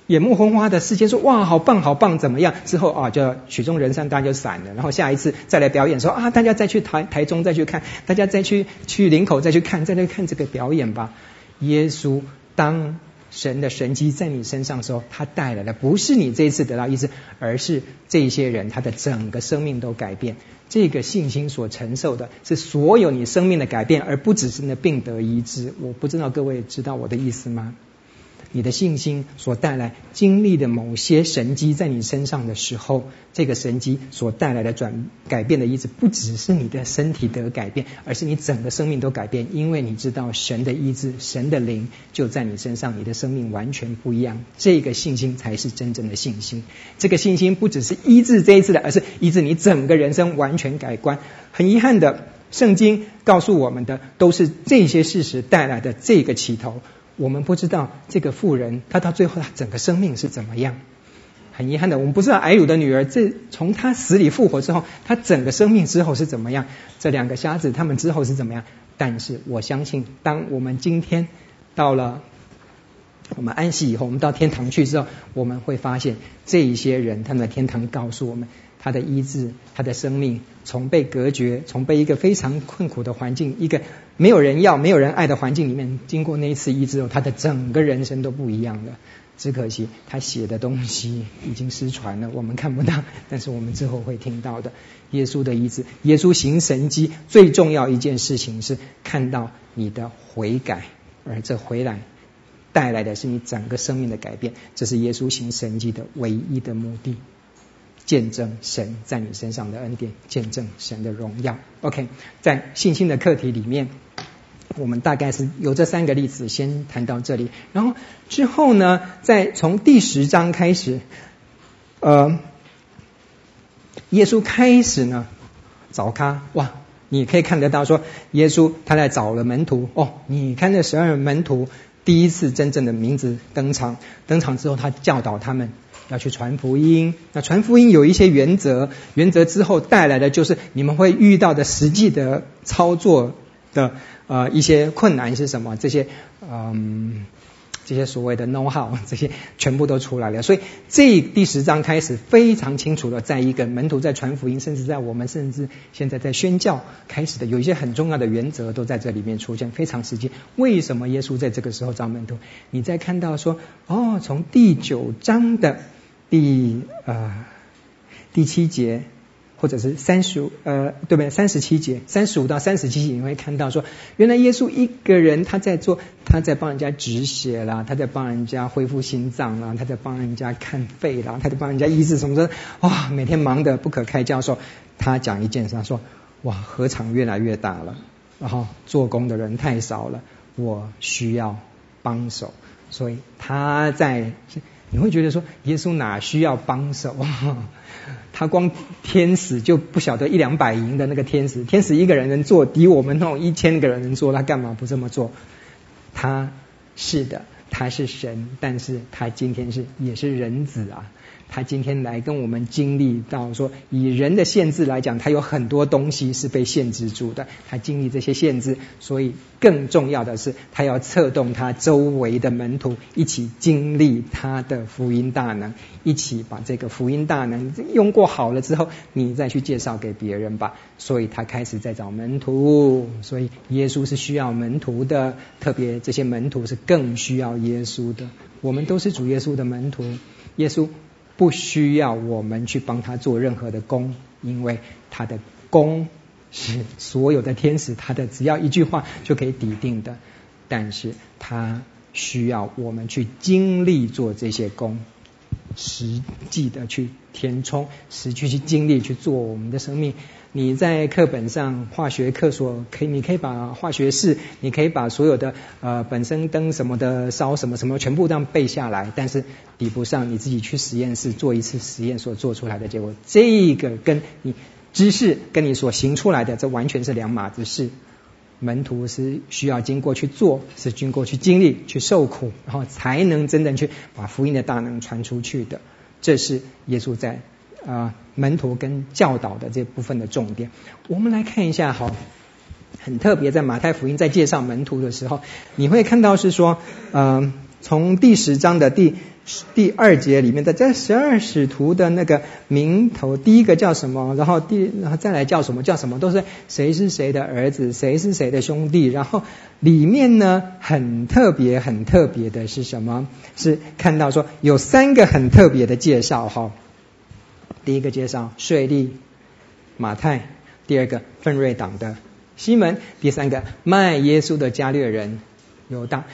眼目昏花的世界。说哇，好棒好棒，怎么样？之后啊，就曲终人散，大家就散了。然后下一次再来表演，说啊，大家再去台台中再去看，大家再去去林口再去看，再来看这个表演吧。耶稣。当神的神迹在你身上的时候，他带来的不是你这一次得到医治，而是这些人他的整个生命都改变。这个信心所承受的是所有你生命的改变，而不只是那病得医治。我不知道各位知道我的意思吗？你的信心所带来经历的某些神迹在你身上的时候，这个神迹所带来的转改变的意志，不只是你的身体的改变，而是你整个生命都改变。因为你知道神的医治，神的灵就在你身上，你的生命完全不一样。这个信心才是真正的信心。这个信心不只是医治这一次的，而是医治你整个人生完全改观。很遗憾的，圣经告诉我们的都是这些事实带来的这个起头。我们不知道这个妇人，她到最后她整个生命是怎么样。很遗憾的，我们不知道睚鲁的女儿，这从她死里复活之后，她整个生命之后是怎么样。这两个瞎子他们之后是怎么样？但是我相信，当我们今天到了我们安息以后，我们到天堂去之后，我们会发现这一些人，他们的天堂告诉我们。他的医治，他的生命从被隔绝，从被一个非常困苦的环境，一个没有人要、没有人爱的环境里面，经过那一次医治后，他的整个人生都不一样了。只可惜他写的东西已经失传了，我们看不到，但是我们之后会听到的。耶稣的医治，耶稣行神迹，最重要一件事情是看到你的悔改，而这回来带来的是你整个生命的改变，这是耶稣行神迹的唯一的目的。见证神在你身上的恩典，见证神的荣耀。OK，在信心的课题里面，我们大概是有这三个例子，先谈到这里。然后之后呢，再从第十章开始，呃，耶稣开始呢找咖哇，你可以看得到说，耶稣他在找了门徒哦。你看那十二门徒第一次真正的名字登场，登场之后他教导他们。要去传福音，那传福音有一些原则，原则之后带来的就是你们会遇到的实际的操作的呃一些困难是什么？这些嗯这些所谓的 know how 这些全部都出来了。所以这第十章开始非常清楚的，在一个门徒在传福音，甚至在我们甚至现在在宣教开始的有一些很重要的原则都在这里面出现，非常实际。为什么耶稣在这个时候找门徒？你再看到说哦，从第九章的。第呃第七节，或者是三十五呃对不对？三十七节，三十五到三十七节，你会看到说，原来耶稣一个人他在做，他在帮人家止血啦，他在帮人家恢复心脏啦，他在帮人家看肺啦，他在帮人家医治什么的，哇，每天忙得不可开交。说他讲一件事，他说哇，禾场越来越大了，然后做工的人太少了，我需要帮手，所以他在。你会觉得说，耶稣哪需要帮手？他光天使就不晓得一两百营的那个天使，天使一个人能做，抵我们那种一千个人能做，他干嘛不这么做？他是的，他是神，但是他今天是也是人子啊。他今天来跟我们经历到说，以人的限制来讲，他有很多东西是被限制住的。他经历这些限制，所以更重要的是，他要策动他周围的门徒一起经历他的福音大能，一起把这个福音大能用过好了之后，你再去介绍给别人吧。所以他开始在找门徒。所以耶稣是需要门徒的，特别这些门徒是更需要耶稣的。我们都是主耶稣的门徒，耶稣不需要我们去帮他做任何的工，因为他的工是所有的天使他的只要一句话就可以抵定的，但是他需要我们去经历做这些工，实际的去填充，实际去经历去做我们的生命。你在课本上化学课所可以，你可以把化学式，你可以把所有的呃本身灯什么的烧什么什么全部这样背下来，但是比不上你自己去实验室做一次实验所做出来的结果。这个跟你知识跟你所行出来的，这完全是两码子事。门徒是需要经过去做，是经过去经历、去受苦，然后才能真正去把福音的大能传出去的。这是耶稣在。啊，门徒跟教导的这部分的重点，我们来看一下哈，很特别，在马太福音在介绍门徒的时候，你会看到是说，嗯、呃，从第十章的第第二节里面的这十二使徒的那个名头，第一个叫什么，然后第然后再来叫什么？叫什么，都是谁是谁的儿子，谁是谁的兄弟，然后里面呢很特别很特别的是什么？是看到说有三个很特别的介绍哈。第一个介绍税吏马太，第二个奋锐党的西门，第三个卖耶稣的加略人犹大。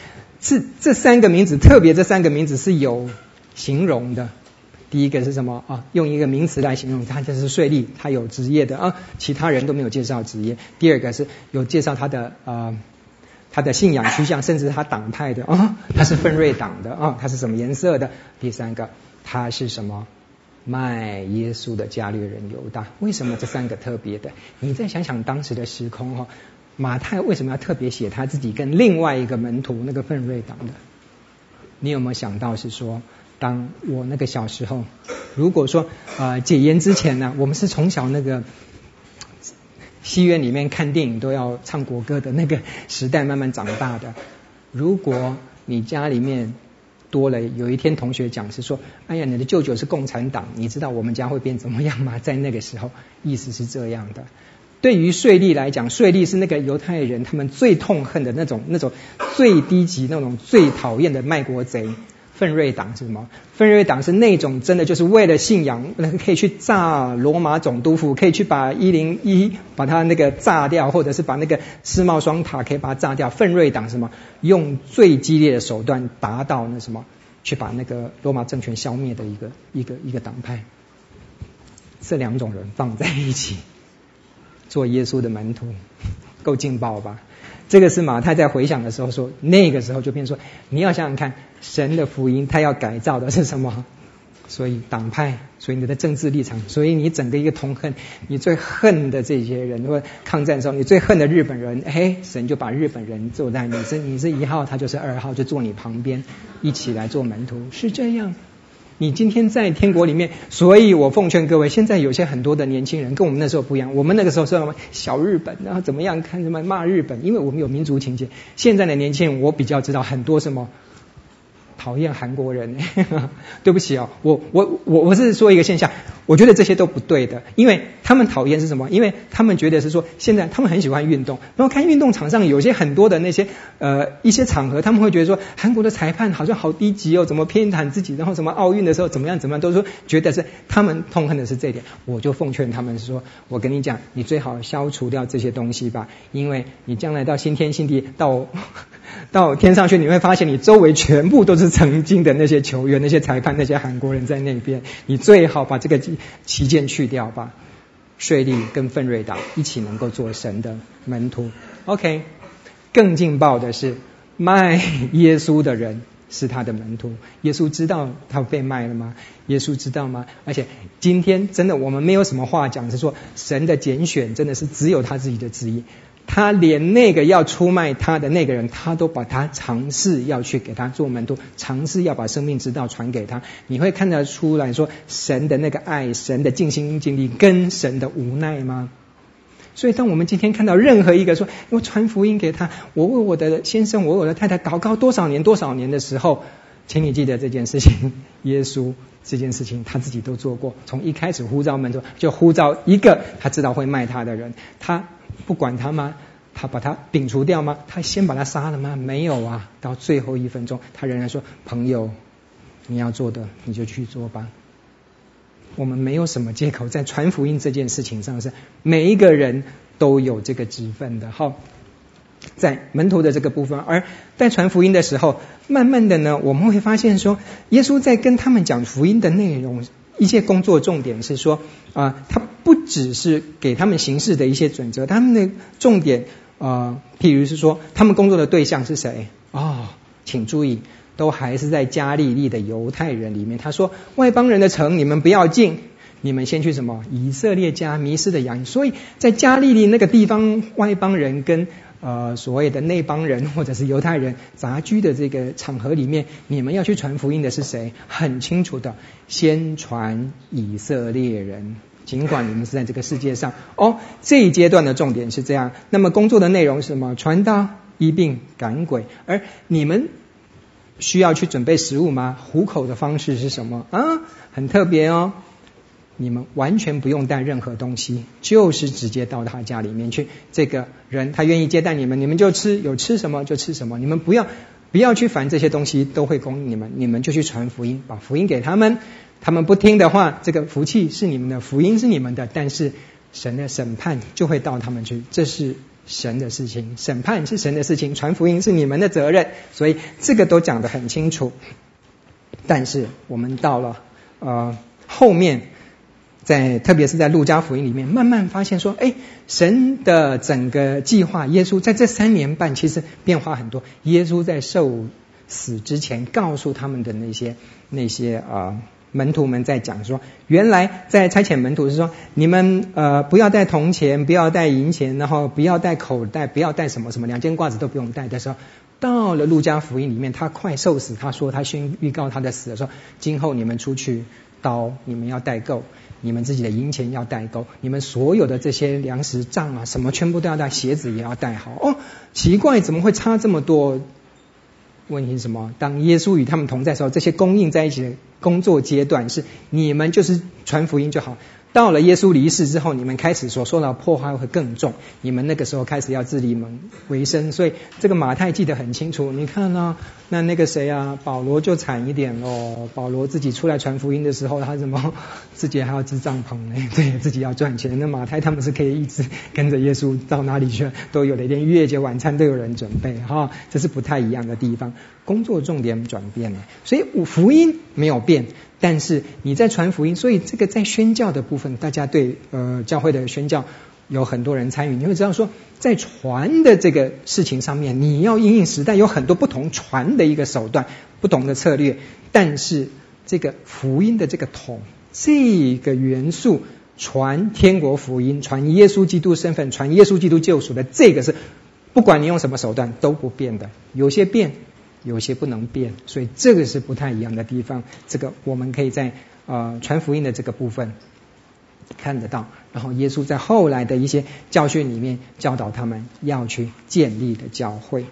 是这三个名字，特别这三个名字是有形容的。第一个是什么啊？用一个名词来形容他，就是税吏，他有职业的啊，其他人都没有介绍职业。第二个是有介绍他的呃他的信仰趋向，甚至他党派的啊，他是奋锐党的啊，他是什么颜色的？第三个他是什么？卖耶稣的加略人犹大，为什么这三个特别的？你再想想当时的时空哈，马太为什么要特别写他自己跟另外一个门徒那个奋锐党的？你有没有想到是说，当我那个小时候，如果说呃解严之前呢，我们是从小那个戏院里面看电影都要唱国歌的那个时代慢慢长大的，如果你家里面。多了，有一天同学讲是说，哎呀，你的舅舅是共产党，你知道我们家会变怎么样吗？在那个时候，意思是这样的。对于税利来讲，税利是那个犹太人他们最痛恨的那种、那种最低级、那种最讨厌的卖国贼。奋锐党是什么？奋锐党是那种真的就是为了信仰，可以去炸罗马总督府，可以去把一零一把它那个炸掉，或者是把那个世贸双塔可以把它炸掉。奋锐党什么？用最激烈的手段达到那什么，去把那个罗马政权消灭的一个一个一个党派。这两种人放在一起做耶稣的门徒，够劲爆吧？这个是马太在回想的时候说，那个时候就变成说，你要想想看，神的福音他要改造的是什么？所以党派，所以你的政治立场，所以你整个一个痛恨，你最恨的这些人，或抗战的时候你最恨的日本人，哎，神就把日本人坐在你是你是一号，他就是二号，就坐你旁边，一起来做门徒，是这样。你今天在天国里面，所以我奉劝各位，现在有些很多的年轻人跟我们那时候不一样。我们那个时候是什么小日本，然后怎么样看什么骂日本，因为我们有民族情结。现在的年轻人，我比较知道很多什么。讨厌韩国人，对不起哦，我我我我是说一个现象，我觉得这些都不对的，因为他们讨厌是什么？因为他们觉得是说，现在他们很喜欢运动，然后看运动场上有些很多的那些呃一些场合，他们会觉得说，韩国的裁判好像好低级哦，怎么偏袒自己，然后什么奥运的时候怎么样怎么样，都说觉得是他们痛恨的是这一点。我就奉劝他们是说，我跟你讲，你最好消除掉这些东西吧，因为你将来到新天新地到。到天上去，你会发现你周围全部都是曾经的那些球员、那些裁判、那些韩国人在那边。你最好把这个旗舰去掉吧。税利跟奋瑞达一起能够做神的门徒。OK，更劲爆的是卖耶稣的人是他的门徒。耶稣知道他被卖了吗？耶稣知道吗？而且今天真的我们没有什么话讲，是说神的拣选真的是只有他自己的旨意。他连那个要出卖他的那个人，他都把他尝试要去给他做门徒，尝试要把生命之道传给他。你会看得出来说，神的那个爱，神的尽心尽力，跟神的无奈吗？所以，当我们今天看到任何一个说我传福音给他，我为我的先生，我为我的太太祷告多少年多少年的时候，请你记得这件事情，耶稣这件事情他自己都做过。从一开始呼召门徒，就呼召一个他知道会卖他的人，他。不管他吗？他把他摒除掉吗？他先把他杀了吗？没有啊！到最后一分钟，他仍然说：“朋友，你要做的，你就去做吧。”我们没有什么借口，在传福音这件事情上是每一个人都有这个职分的。好，在门徒的这个部分，而在传福音的时候，慢慢的呢，我们会发现说，耶稣在跟他们讲福音的内容，一些工作重点是说啊、呃，他。不只是给他们行事的一些准则，他们的重点啊、呃，譬如是说，他们工作的对象是谁？哦，请注意，都还是在加利利的犹太人里面。他说，外邦人的城你们不要进，你们先去什么？以色列家迷失的羊。所以在加利利那个地方，外邦人跟呃所谓的那帮人 或者是犹太人杂居的这个场合里面，你们要去传福音的是谁？很清楚的，先传以色列人。尽管你们是在这个世界上，哦，这一阶段的重点是这样。那么工作的内容是什么？传道、医病、赶鬼。而你们需要去准备食物吗？糊口的方式是什么？啊，很特别哦。你们完全不用带任何东西，就是直接到他家里面去。这个人他愿意接待你们，你们就吃，有吃什么就吃什么。你们不要不要去烦这些东西，都会供应你们。你们就去传福音，把福音给他们。他们不听的话，这个福气是你们的，福音是你们的，但是神的审判就会到他们去，这是神的事情，审判是神的事情，传福音是你们的责任，所以这个都讲得很清楚。但是我们到了呃后面，在特别是在路加福音里面，慢慢发现说，哎，神的整个计划，耶稣在这三年半其实变化很多。耶稣在受死之前告诉他们的那些那些啊。门徒们在讲说，原来在差遣门徒是说，你们呃不要带铜钱，不要带银钱，然后不要带口袋，不要带什么什么，两件褂子都不用带的时候，到了路加福音里面，他快受死，他说他先预告他的死的时候，今后你们出去刀你们要带够，你们自己的银钱要带够，你们所有的这些粮食账啊什么全部都要带，鞋子也要带好。哦，奇怪，怎么会差这么多？问题是什么？当耶稣与他们同在的时候，这些供应在一起的工作阶段是你们就是传福音就好。到了耶稣离世之后，你们开始所受到的破坏会更重。你们那个时候开始要自立门为生，所以这个马太记得很清楚。你看呢、啊？那那个谁啊？保罗就惨一点喽。保罗自己出来传福音的时候，他怎么 自己还要支帐篷呢？对，自己要赚钱。那马太他们是可以一直跟着耶稣到哪里去，都有了一点月节晚餐都有人准备哈。这是不太一样的地方，工作重点转变了，所以福音没有变。但是你在传福音，所以这个在宣教的部分，大家对呃教会的宣教有很多人参与。你会知道说，在传的这个事情上面，你要因应时代有很多不同传的一个手段、不同的策略。但是这个福音的这个统这个元素，传天国福音、传耶稣基督身份、传耶稣基督救赎的这个是，不管你用什么手段都不变的，有些变。有些不能变，所以这个是不太一样的地方。这个我们可以在呃传福音的这个部分看得到。然后耶稣在后来的一些教训里面教导他们要去建立的教会，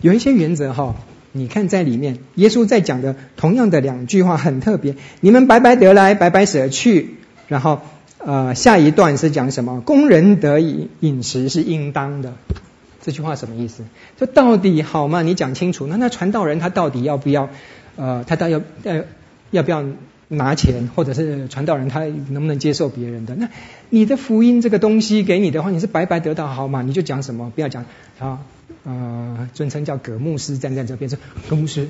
有一些原则哈。你看在里面，耶稣在讲的同样的两句话很特别：你们白白得来，白白舍去。然后呃下一段是讲什么？工人得饮饮食是应当的。这句话什么意思？这到底好吗？你讲清楚。那那传道人他到底要不要？呃，他到要要要不要拿钱？或者是传道人他能不能接受别人的？那你的福音这个东西给你的话，你是白白得到好吗？你就讲什么？不要讲啊呃，尊称叫葛牧师站在这边说，葛牧师。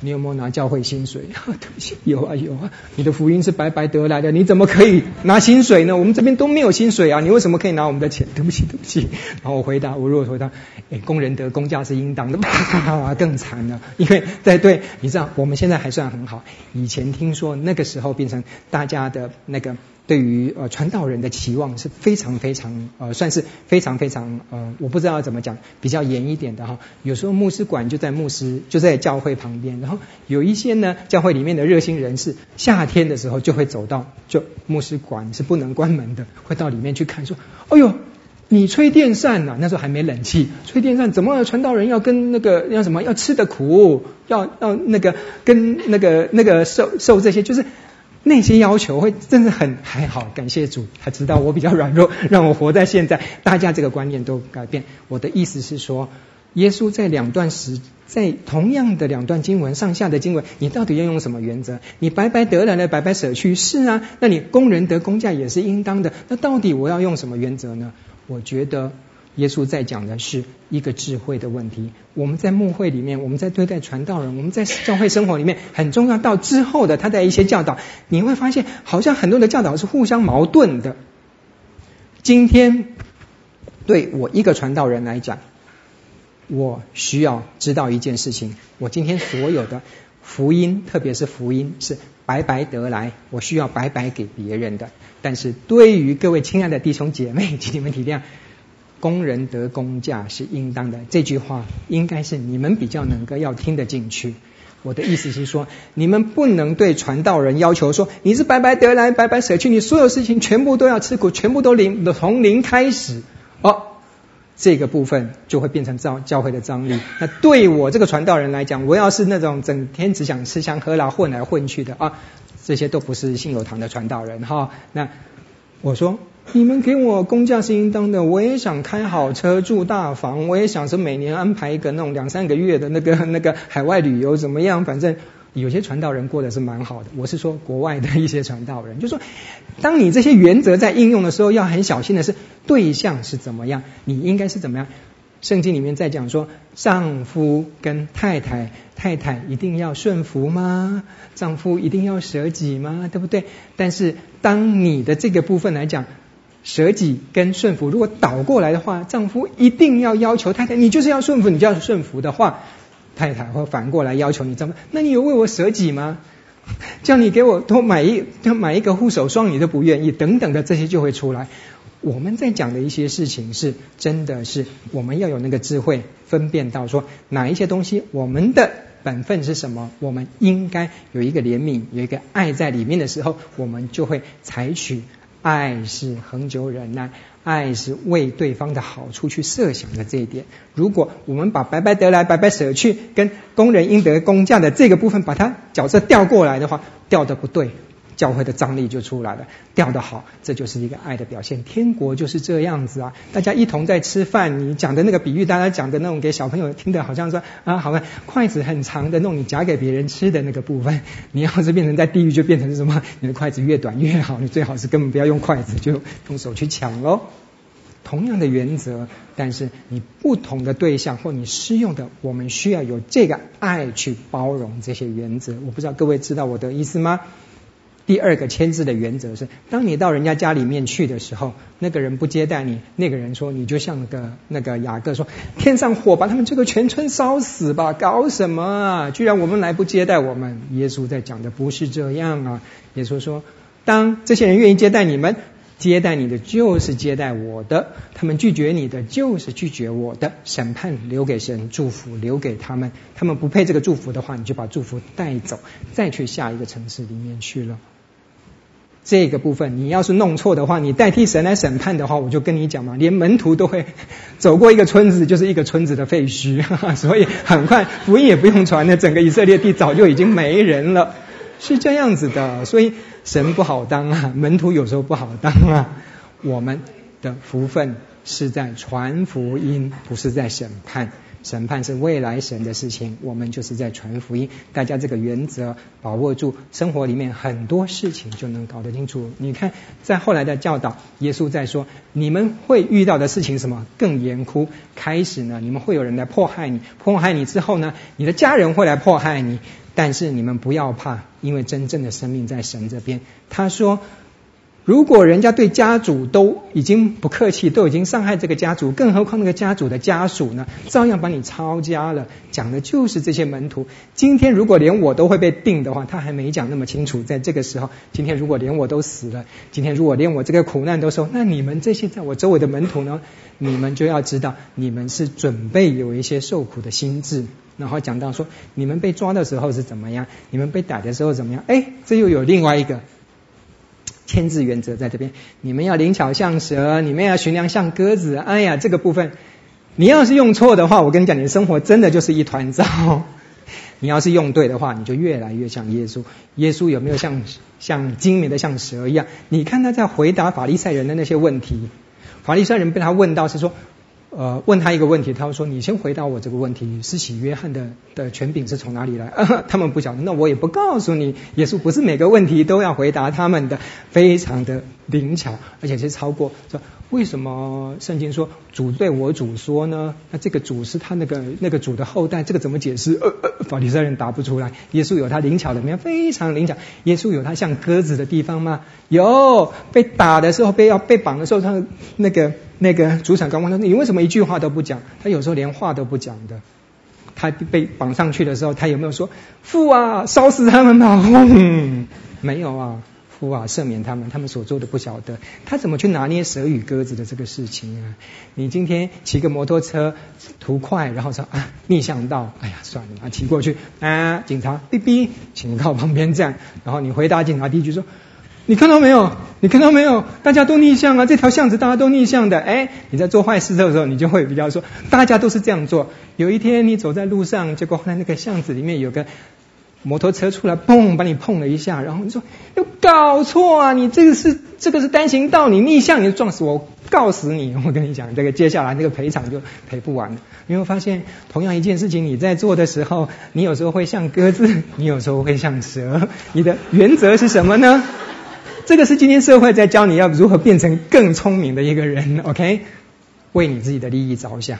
你有没有拿教会薪水？对不起，有啊有啊。你的福音是白白得来的，你怎么可以拿薪水呢？我们这边都没有薪水啊，你为什么可以拿我们的钱？对不起对不起。然后我回答，我如果回答，哎，工人得工价是应当的，啪，更惨了。因为在对，你知道我们现在还算很好。以前听说那个时候变成大家的那个对于呃传道人的期望是非常非常呃算是非常非常呃我不知道怎么讲比较严一点的哈。有时候牧师馆就在牧师就在教会旁边，然后有一些呢教会里面的热心人士，夏天的时候就会走到就牧师馆是不能关门的，会到里面去看说，哎呦。你吹电扇呐、啊？那时候还没冷气，吹电扇怎么传道人要跟那个要什么要吃的苦，要要那个跟那个那个受受这些，就是那些要求会真的很还好。感谢主，他知道我比较软弱，让我活在现在。大家这个观念都改变。我的意思是说，耶稣在两段时，在同样的两段经文上下的经文，你到底要用什么原则？你白白得来了，白白舍去是啊？那你工人得工价也是应当的。那到底我要用什么原则呢？我觉得耶稣在讲的是一个智慧的问题。我们在牧会里面，我们在对待传道人，我们在教会生活里面很重要。到之后的他的一些教导，你会发现好像很多的教导是互相矛盾的。今天对我一个传道人来讲，我需要知道一件事情：我今天所有的福音，特别是福音，是白白得来，我需要白白给别人的。但是对于各位亲爱的弟兄姐妹，请你们体谅，工人得工价是应当的。这句话应该是你们比较能够要听得进去。我的意思是说，你们不能对传道人要求说，你是白白得来，白白舍去，你所有事情全部都要吃苦，全部都零从零开始。哦，这个部分就会变成教教会的张力。那对我这个传道人来讲，我要是那种整天只想吃香喝辣、混来混去的啊。这些都不是信友堂的传道人哈。那我说，你们给我工价是应当的，我也想开好车住大房，我也想说每年安排一个那种两三个月的那个 那个海外旅游怎么样？反正有些传道人过得是蛮好的。我是说国外的一些传道人，就说当你这些原则在应用的时候，要很小心的是对象是怎么样，你应该是怎么样。圣经里面在讲说，丈夫跟太太，太太一定要顺服吗？丈夫一定要舍己吗？对不对？但是当你的这个部分来讲，舍己跟顺服，如果倒过来的话，丈夫一定要要求太太，你就是要顺服，你就要顺服的话，太太会反过来要求你丈夫，那你有为我舍己吗？叫你给我多买一，多买一个护手霜，你都不愿意，等等的这些就会出来。我们在讲的一些事情是真的是我们要有那个智慧分辨到说哪一些东西我们的本分是什么，我们应该有一个怜悯，有一个爱在里面的时候，我们就会采取爱是恒久忍耐，爱是为对方的好处去设想的这一点。如果我们把白白得来白白舍去跟工人应得工价的这个部分把它角色调过来的话，调的不对。教会的张力就出来了，调得好，这就是一个爱的表现。天国就是这样子啊，大家一同在吃饭。你讲的那个比喻，大家讲的那种给小朋友听的，好像说啊，好像筷子很长的，弄你夹给别人吃的那个部分。你要是变成在地狱，就变成什么？你的筷子越短越好，你最好是根本不要用筷子，就用手去抢喽。同样的原则，但是你不同的对象或你适用的，我们需要有这个爱去包容这些原则。我不知道各位知道我的意思吗？第二个签字的原则是：当你到人家家里面去的时候，那个人不接待你，那个人说，你就像个那个雅各说：“天上火把他们这个全村烧死吧！搞什么啊？居然我们来不接待我们？”耶稣在讲的不是这样啊！耶稣说：“当这些人愿意接待你们，接待你的就是接待我的；他们拒绝你的，就是拒绝我的。审判留给神，祝福留给他们。他们不配这个祝福的话，你就把祝福带走，再去下一个城市里面去了。”这个部分，你要是弄错的话，你代替神来审判的话，我就跟你讲嘛，连门徒都会走过一个村子，就是一个村子的废墟，所以很快福音也不用传了，整个以色列地早就已经没人了，是这样子的。所以神不好当啊，门徒有时候不好当啊。我们的福分是在传福音，不是在审判。审判是未来神的事情，我们就是在传福音。大家这个原则把握住，生活里面很多事情就能搞得清楚。你看，在后来的教导，耶稣在说，你们会遇到的事情什么更严酷？开始呢，你们会有人来迫害你，迫害你之后呢，你的家人会来迫害你。但是你们不要怕，因为真正的生命在神这边。他说。如果人家对家主都已经不客气，都已经伤害这个家主，更何况那个家主的家属呢？照样把你抄家了。讲的就是这些门徒。今天如果连我都会被定的话，他还没讲那么清楚。在这个时候，今天如果连我都死了，今天如果连我这个苦难都受，那你们这些在我周围的门徒呢？你们就要知道，你们是准备有一些受苦的心志。然后讲到说，你们被抓的时候是怎么样？你们被逮的时候怎么样？哎，这又有另外一个。牵制原则在这边，你们要灵巧像蛇，你们要驯良像鸽子。哎呀，这个部分，你要是用错的话，我跟你讲，你的生活真的就是一团糟。你要是用对的话，你就越来越像耶稣。耶稣有没有像像精明的像蛇一样？你看他在回答法利赛人的那些问题，法利赛人被他问到是说。呃，问他一个问题，他说：“你先回答我这个问题，施洗约翰的的权柄是从哪里来？”啊，他们不晓得，那我也不告诉你。耶稣不是每个问题都要回答他们的，非常的灵巧，而且是超过说为什么圣经说主对我主说呢？那这个主是他那个那个主的后代，这个怎么解释？呃呃，法利赛人答不出来。耶稣有他灵巧的面，非常灵巧。耶稣有他像鸽子的地方吗？有，被打的时候，被要被绑的时候，他那个。那个主审官问他：“你为什么一句话都不讲？”他有时候连话都不讲的。他被绑上去的时候，他有没有说：“父啊，烧死他们吧！”嗯，没有啊，父啊，赦免他们，他们所做的不晓得。他怎么去拿捏蛇与鸽子的这个事情啊？你今天骑个摩托车图快，然后说啊逆向道，哎呀算了啊，骑过去啊，警察哔哔，请靠旁边站。然后你回答警察第一句说。你看到没有？你看到没有？大家都逆向啊！这条巷子大家都逆向的。哎，你在做坏事的时候，你就会比较说，大家都是这样做。有一天你走在路上，结果在那个巷子里面有个摩托车出来，嘣，把你碰了一下，然后你说有搞错啊！你这个是这个是单行道，你逆向你就撞死我，我告死你！我跟你讲，这个接下来那个赔偿就赔不完了。你会发现，同样一件事情你在做的时候，你有时候会像鸽子，你有时候会像蛇，你的原则是什么呢？这个是今天社会在教你要如何变成更聪明的一个人，OK？为你自己的利益着想。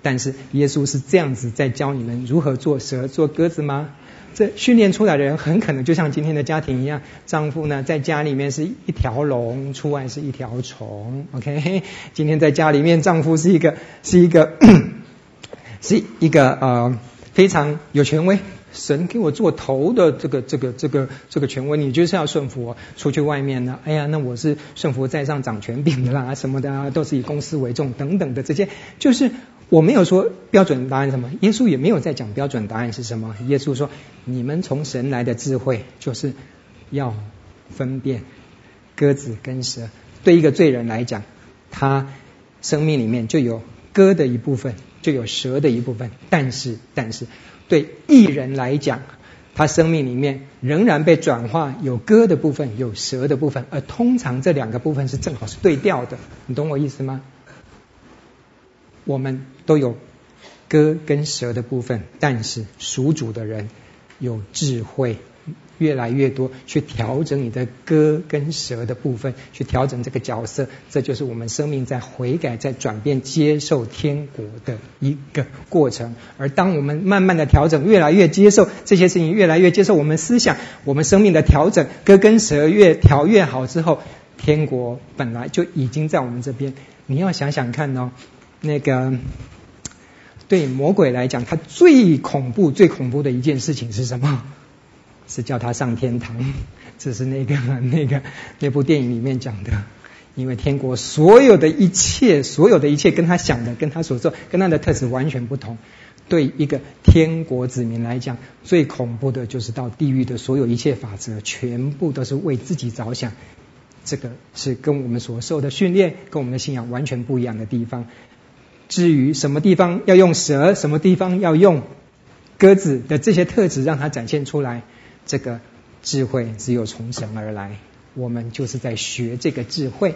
但是耶稣是这样子在教你们如何做蛇、做鸽子吗？这训练出来的人很可能就像今天的家庭一样，丈夫呢在家里面是一条龙，出外是一条虫，OK？今天在家里面，丈夫是一个是一个 是一个呃非常有权威。神给我做头的这个这个这个这个权威，你就是要顺服我。出去外面呢，哎呀，那我是顺服在上掌权柄的啦，什么的啊，都是以公司为重等等的这些，就是我没有说标准答案什么，耶稣也没有在讲标准答案是什么。耶稣说，你们从神来的智慧就是要分辨鸽子跟蛇。对一个罪人来讲，他生命里面就有鸽的一部分，就有蛇的一部分，但是但是。对艺人来讲，他生命里面仍然被转化，有歌的部分，有蛇的部分，而通常这两个部分是正好是对调的，你懂我意思吗？我们都有歌跟蛇的部分，但是属主的人有智慧。越来越多去调整你的歌跟舌的部分，去调整这个角色，这就是我们生命在悔改、在转变、接受天国的一个过程。而当我们慢慢的调整，越来越接受这些事情，越来越接受我们思想、我们生命的调整，歌跟舌越调越好之后，天国本来就已经在我们这边。你要想想看哦，那个对魔鬼来讲，他最恐怖、最恐怖的一件事情是什么？是叫他上天堂，这是那个 那个那部电影里面讲的。因为天国所有的一切，所有的一切跟他想的、跟他所做、跟他的特质完全不同。对一个天国子民来讲，最恐怖的就是到地狱的所有一切法则，全部都是为自己着想。这个是跟我们所受的训练、跟我们的信仰完全不一样的地方。至于什么地方要用蛇，什么地方要用鸽子的这些特质，让它展现出来。这个智慧只有从神而来，我们就是在学这个智慧。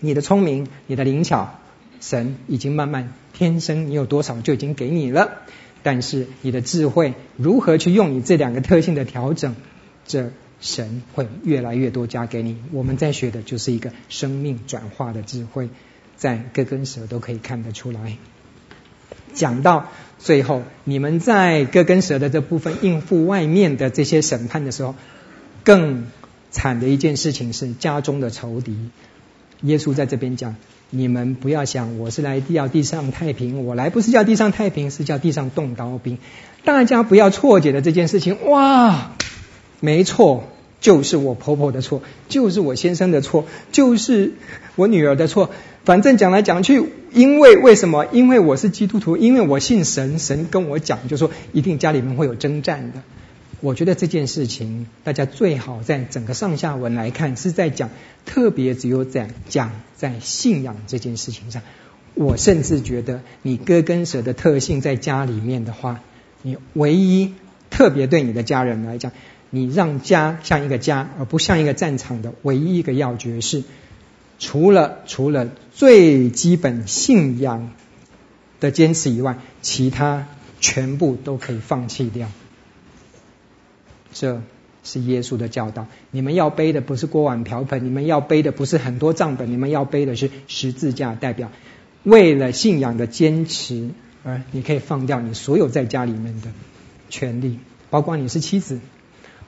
你的聪明，你的灵巧，神已经慢慢天生你有多少就已经给你了。但是你的智慧如何去用你这两个特性的调整，这神会越来越多加给你。我们在学的就是一个生命转化的智慧，在各根舌都可以看得出来。讲到最后，你们在鸽跟蛇的这部分应付外面的这些审判的时候，更惨的一件事情是家中的仇敌。耶稣在这边讲：你们不要想我是来要地上太平，我来不是叫地上太平，是叫地上动刀兵。大家不要错解了这件事情。哇，没错。就是我婆婆的错，就是我先生的错，就是我女儿的错。反正讲来讲去，因为为什么？因为我是基督徒，因为我信神，神跟我讲，就说一定家里面会有征战的。我觉得这件事情，大家最好在整个上下文来看，是在讲，特别只有在讲在信仰这件事情上。我甚至觉得，你歌跟蛇的特性在家里面的话，你唯一特别对你的家人来讲。你让家像一个家，而不像一个战场的唯一一个要诀是，除了除了最基本信仰的坚持以外，其他全部都可以放弃掉。这是耶稣的教导。你们要背的不是锅碗瓢盆，你们要背的不是很多账本，你们要背的是十字架，代表为了信仰的坚持，而你可以放掉你所有在家里面的权利，包括你是妻子。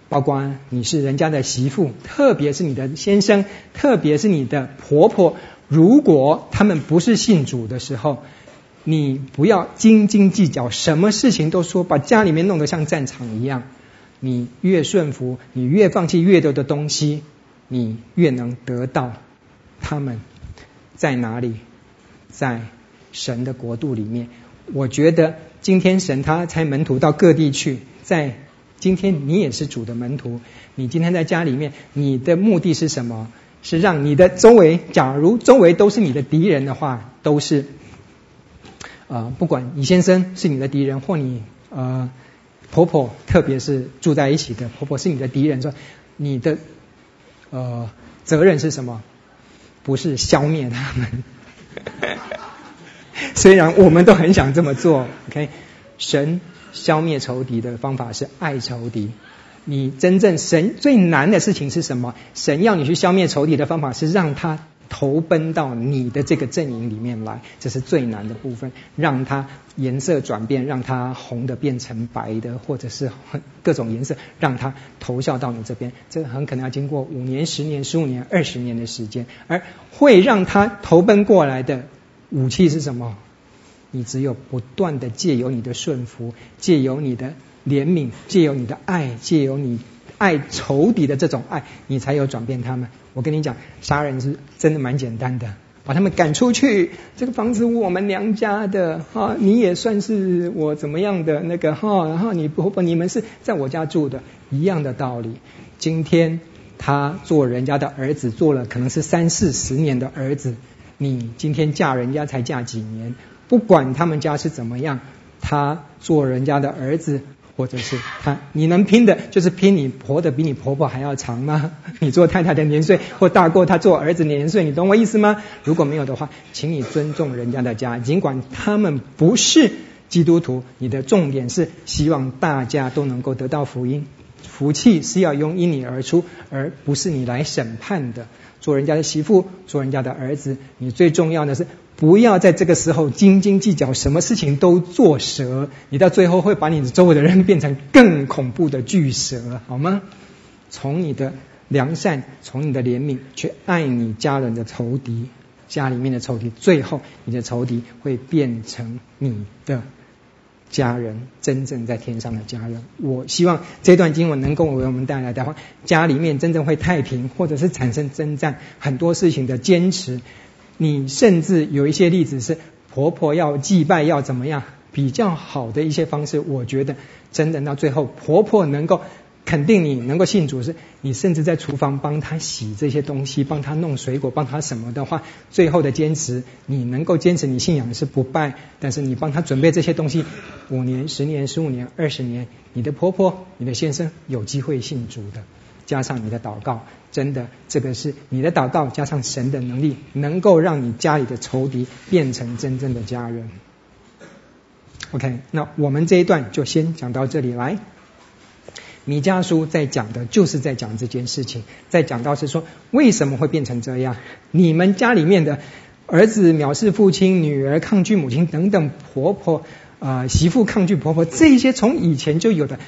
包括你是人家的媳妇，特别是你的先生，特别是你的婆婆，如果他们不是信主的时候，你不要斤斤计较，什么事情都说，把家里面弄得像战场一样。你越顺服，你越放弃越多的东西，你越能得到他们在哪里，在神的国度里面。我觉得今天神他差门徒到各地去，在。今天你也是主的门徒，你今天在家里面，你的目的是什么？是让你的周围，假如周围都是你的敌人的话，都是，啊、不管你先生是你的敌人，或你呃婆婆，特别是住在一起的婆婆是你的敌人，说你的呃责任是什么？不是消灭他们，虽然我们都很想这么做，OK，神。消灭仇敌的方法是爱仇敌。你真正神最难的事情是什么？神要你去消灭仇敌的方法是让他投奔到你的这个阵营里面来，这是最难的部分。让他颜色转变，让他红的变成白的，或者是各种颜色，让他投效到你这边。这很可能要经过五年、十年、十五年、二十年的时间。而会让他投奔过来的武器是什么？你只有不断的借由你的顺服，借由你的怜悯，借由你的爱，借由你爱仇敌的这种爱，你才有转变他们。我跟你讲，杀人是真的蛮简单的，把他们赶出去。这个房子我们娘家的哈，你也算是我怎么样的那个哈，然后你婆婆你们是在我家住的，一样的道理。今天他做人家的儿子，做了可能是三四十年的儿子，你今天嫁人家才嫁几年？不管他们家是怎么样，他做人家的儿子，或者是他，你能拼的，就是拼你活得比你婆婆还要长吗？你做太太的年岁或大过他做儿子年岁，你懂我意思吗？如果没有的话，请你尊重人家的家，尽管他们不是基督徒，你的重点是希望大家都能够得到福音，福气是要用因你而出，而不是你来审判的。做人家的媳妇，做人家的儿子，你最重要的是。不要在这个时候斤斤计较，什么事情都做蛇，你到最后会把你周围的人变成更恐怖的巨蛇，好吗？从你的良善，从你的怜悯，去爱你家人的仇敌，家里面的仇敌，最后你的仇敌会变成你的家人，真正在天上的家人。我希望这段经文能够为我们带来的话，家里面真正会太平，或者是产生征战，很多事情的坚持。你甚至有一些例子是婆婆要祭拜要怎么样比较好的一些方式，我觉得真的到最后婆婆能够肯定你能够信主，是你甚至在厨房帮她洗这些东西，帮她弄水果，帮她什么的话，最后的坚持你能够坚持你信仰是不败，但是你帮她准备这些东西，五年、十年、十五年、二十年，你的婆婆、你的先生有机会信主的。加上你的祷告，真的，这个是你的祷告加上神的能力，能够让你家里的仇敌变成真正的家人。OK，那我们这一段就先讲到这里来。米迦书在讲的就是在讲这件事情，在讲到是说为什么会变成这样？你们家里面的儿子藐视父亲，女儿抗拒母亲等等，婆婆啊、媳妇抗拒婆婆，这些从以前就有的，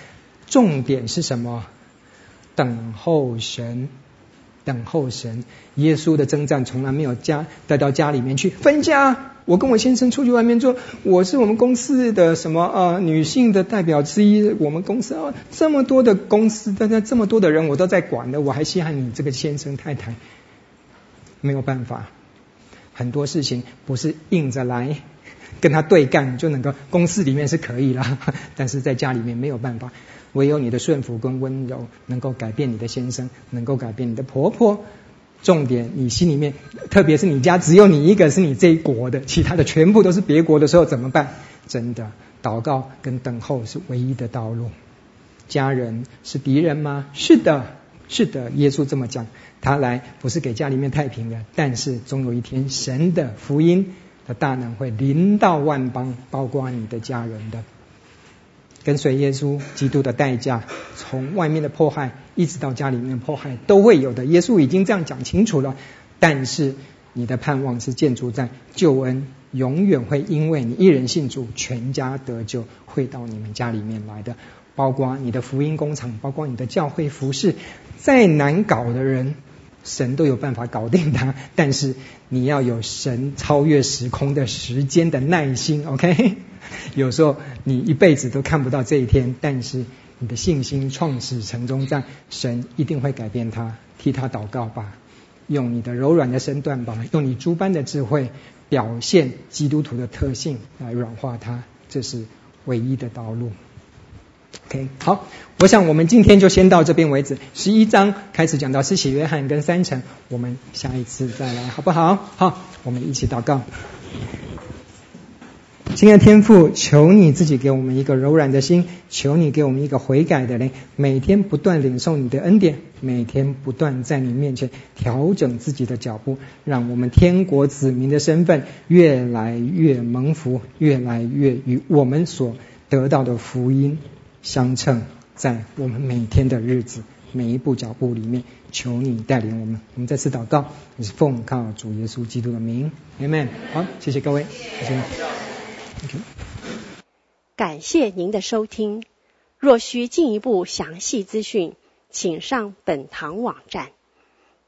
重点是什么？等候神等候神。耶稣的征战从来没有家带到家里面去分家。我跟我先生出去外面做，我是我们公司的什么呃女性的代表之一。我们公司啊这么多的公司，大家这么多的人我都在管的，我还稀罕你这个先生太太？没有办法，很多事情不是硬着来 跟他对干就能够。公司里面是可以啦，但是在家里面没有办法。唯有你的顺服跟温柔，能够改变你的先生，能够改变你的婆婆。重点，你心里面，特别是你家只有你一个是你这一国的，其他的全部都是别国的时候怎么办？真的，祷告跟等候是唯一的道路。家人是敌人吗？是的，是的。耶稣这么讲，他来不是给家里面太平的，但是总有一天，神的福音的大能会临到万邦，包括你的家人的。跟随耶稣基督的代价，从外面的迫害一直到家里面的迫害都会有的。耶稣已经这样讲清楚了。但是你的盼望是建筑在救恩，永远会因为你一人信主，全家得救，会到你们家里面来的。包括你的福音工厂，包括你的教会服事，再难搞的人，神都有办法搞定他。但是你要有神超越时空的时间的耐心，OK？有时候你一辈子都看不到这一天，但是你的信心创始成终在神，一定会改变他。替他祷告吧，用你的柔软的身段吧，用你诸般的智慧表现基督徒的特性来软化他，这是唯一的道路。OK，好，我想我们今天就先到这边为止。十一章开始讲到施洗约翰跟三成，我们下一次再来，好不好？好，我们一起祷告。亲爱的天父，求你自己给我们一个柔软的心，求你给我们一个悔改的灵，每天不断领受你的恩典，每天不断在你面前调整自己的脚步，让我们天国子民的身份越来越蒙福，越来越与我们所得到的福音相称，在我们每天的日子每一步脚步里面，求你带领我们。我们再次祷告，你是奉靠主耶稣基督的名，Amen。好，谢谢各位，谢谢。感谢您的收听。若需进一步详细资讯，请上本堂网站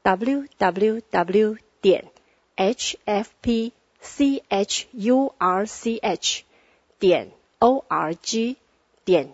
：www 点 hfpchurch 点 org 点